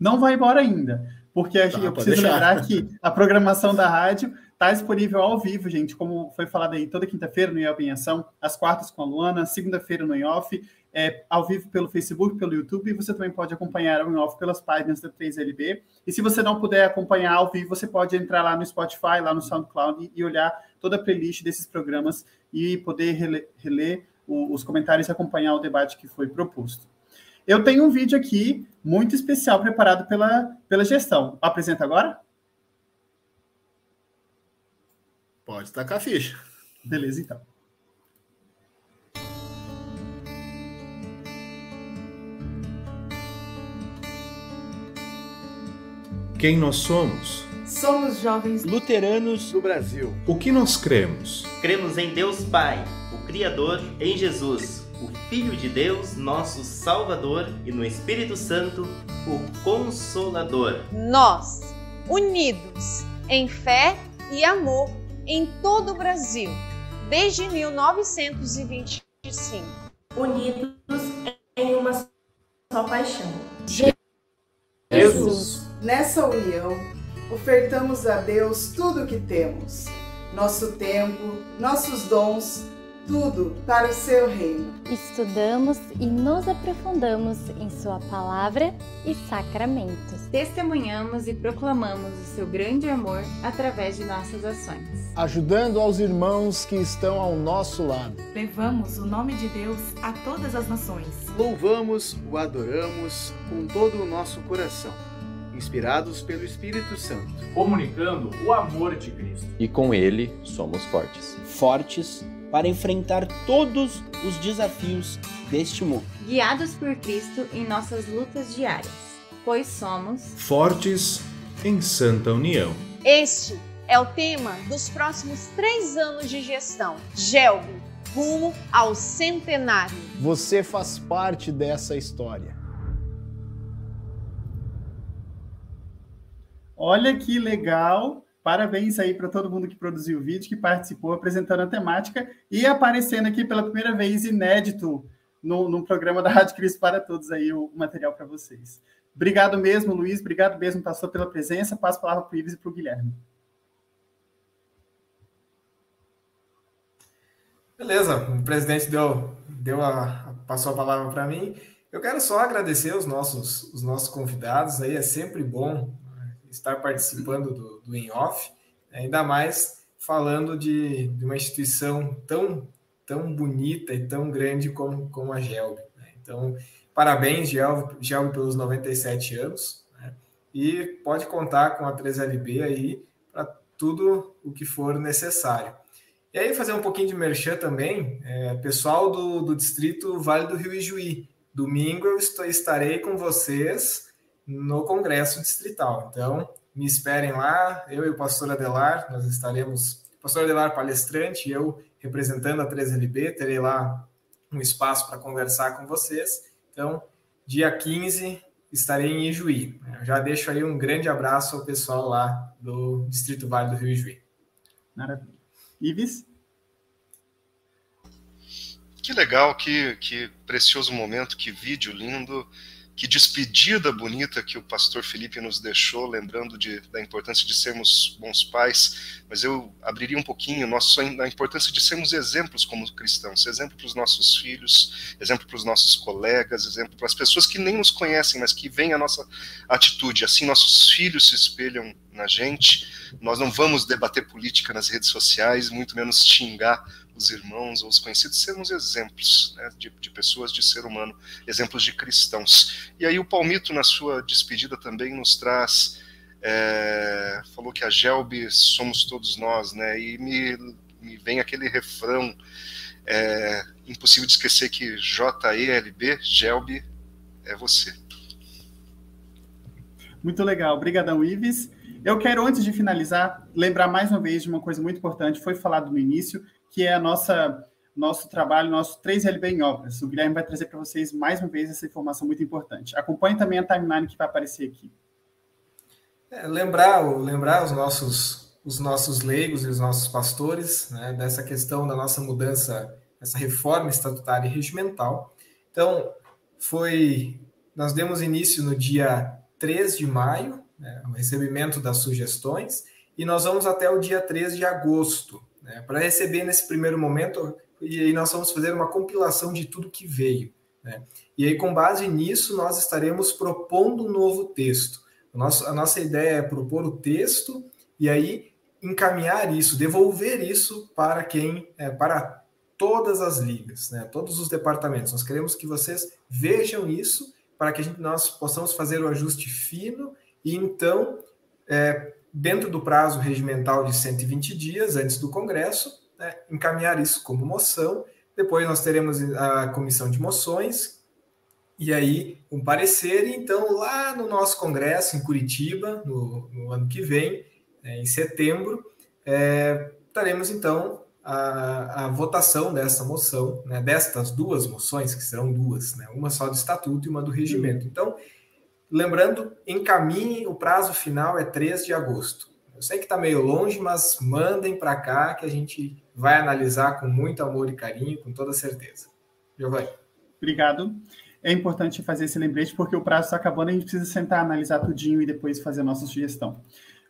Não vai embora ainda, porque tá, eu preciso deixar. lembrar que a programação da rádio está disponível ao vivo, gente, como foi falado aí toda quinta-feira no IOP em Ação, às quartas com a Luana, segunda-feira no IOF, é, ao vivo pelo Facebook, pelo YouTube, e você também pode acompanhar o off pelas páginas da 3LB. E se você não puder acompanhar ao vivo, você pode entrar lá no Spotify, lá no SoundCloud e olhar toda a playlist desses programas e poder reler, os comentários e acompanhar o debate que foi proposto. Eu tenho um vídeo aqui muito especial preparado pela, pela gestão. Apresenta agora? Pode tacar a ficha. Beleza, então. Quem nós somos? Somos jovens luteranos do Brasil. O que nós cremos? Cremos em Deus Pai, o Criador, em Jesus, o Filho de Deus, nosso Salvador, e no Espírito Santo, o Consolador. Nós, unidos em fé e amor em todo o Brasil, desde 1925. Unidos em uma só paixão. Jesus. Nessa união, ofertamos a Deus tudo o que temos: nosso tempo, nossos dons, tudo para o seu reino. Estudamos e nos aprofundamos em Sua palavra e sacramentos. Testemunhamos e proclamamos o seu grande amor através de nossas ações. Ajudando aos irmãos que estão ao nosso lado. Levamos o nome de Deus a todas as nações. Louvamos, o adoramos com todo o nosso coração inspirados pelo Espírito Santo, comunicando o amor de Cristo. E com ele somos fortes. Fortes para enfrentar todos os desafios deste mundo. Guiados por Cristo em nossas lutas diárias, pois somos fortes em santa união. Este é o tema dos próximos três anos de gestão. Gelbe, rumo ao centenário. Você faz parte dessa história. Olha que legal Parabéns aí para todo mundo que produziu o vídeo, que participou apresentando a temática e aparecendo aqui pela primeira vez inédito no, no programa da Rádio Cristo para Todos aí o, o material para vocês. Obrigado mesmo, Luiz. Obrigado mesmo, pastor, pela presença. Passo a palavra para o Ives e para o Guilherme. Beleza, o presidente deu, deu a, passou a palavra para mim. Eu quero só agradecer os nossos, os nossos convidados aí, é sempre bom estar participando do, do In Off, ainda mais falando de, de, uma instituição tão, tão bonita e tão grande como, como a Gelb. Né? Então, parabéns, Gelb, Gelb pelos 97 anos, né? e pode contar com a 3LB aí para tudo o que for necessário. E aí, fazer um pouquinho de merchan também, é, pessoal do, do Distrito Vale do Rio Ijuí. Domingo eu estou, estarei com vocês no Congresso Distrital. Então, me esperem lá, eu e o pastor Adelar, nós estaremos, o pastor Adelar palestrante, eu representando a 3LB, terei lá um espaço para conversar com vocês. Então, dia 15, estarei em Ijuí. Eu já deixo aí um grande abraço ao pessoal lá do Distrito Vale do Rio Ijuí. Maravilha. Ives? Que legal, que, que precioso momento, que vídeo lindo que despedida bonita que o pastor Felipe nos deixou, lembrando de, da importância de sermos bons pais, mas eu abriria um pouquinho nosso, a importância de sermos exemplos como cristãos, exemplo para os nossos filhos, exemplo para os nossos colegas, exemplo para as pessoas que nem nos conhecem, mas que veem a nossa atitude. Assim, nossos filhos se espelham na gente. Nós não vamos debater política nas redes sociais, muito menos xingar os irmãos ou os conhecidos, sermos exemplos né, de, de, pessoas, de ser humano, exemplos de cristãos. E aí o Palmito, na sua despedida, também nos traz, é, falou que a Gelbe somos todos nós, né, e me, me vem aquele refrão, é, impossível de esquecer que J-E-L-B, Gelbe, é você. Muito legal, obrigadão, Ives. Eu quero, antes de finalizar, lembrar mais uma vez de uma coisa muito importante, foi falado no início, que é a nossa nosso trabalho, nosso 3LB em obras. O Guilherme vai trazer para vocês mais uma vez essa informação muito importante. Acompanhe também a timeline que vai aparecer aqui. É, lembrar, lembrar os nossos os nossos leigos e os nossos pastores né, dessa questão da nossa mudança, essa reforma estatutária e regimental. Então, foi nós demos início no dia 3 de maio, né, o recebimento das sugestões, e nós vamos até o dia 3 de agosto né, para receber nesse primeiro momento, e aí nós vamos fazer uma compilação de tudo que veio. Né? E aí, com base nisso, nós estaremos propondo um novo texto. A nossa, a nossa ideia é propor o texto e aí encaminhar isso, devolver isso para quem, é, para todas as ligas, né, todos os departamentos. Nós queremos que vocês vejam isso para que gente, nós possamos fazer o ajuste fino e então é, dentro do prazo regimental de 120 dias antes do Congresso, né, encaminhar isso como moção. Depois nós teremos a comissão de moções, e aí um parecer. Então, lá no nosso Congresso, em Curitiba, no, no ano que vem, é, em setembro, é, teremos então a, a, votação dessa moção, né, destas duas moções, que serão duas, né, uma só do estatuto e uma do regimento. Então, Lembrando, encaminhe, o prazo final é 3 de agosto. Eu sei que está meio longe, mas mandem para cá que a gente vai analisar com muito amor e carinho, com toda certeza. Giovanni. Obrigado. É importante fazer esse lembrete porque o prazo está acabando, a gente precisa sentar, analisar tudinho e depois fazer a nossa sugestão.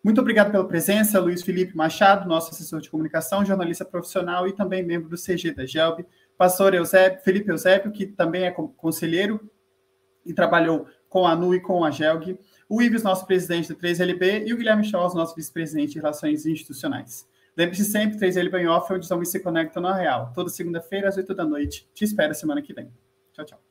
Muito obrigado pela presença, Luiz Felipe Machado, nosso assessor de comunicação, jornalista profissional e também membro do CG da GELB, pastor Eusébio, Felipe Eusébio, que também é conselheiro e trabalhou com a ANU e com a GELG, o Ives, nosso presidente do 3LB, e o Guilherme Charles, nosso vice-presidente de Relações Institucionais. Lembre-se sempre, 3LB em off, onde os homens se conectam na real. Toda segunda-feira, às 8 da noite. Te espero semana que vem. Tchau, tchau.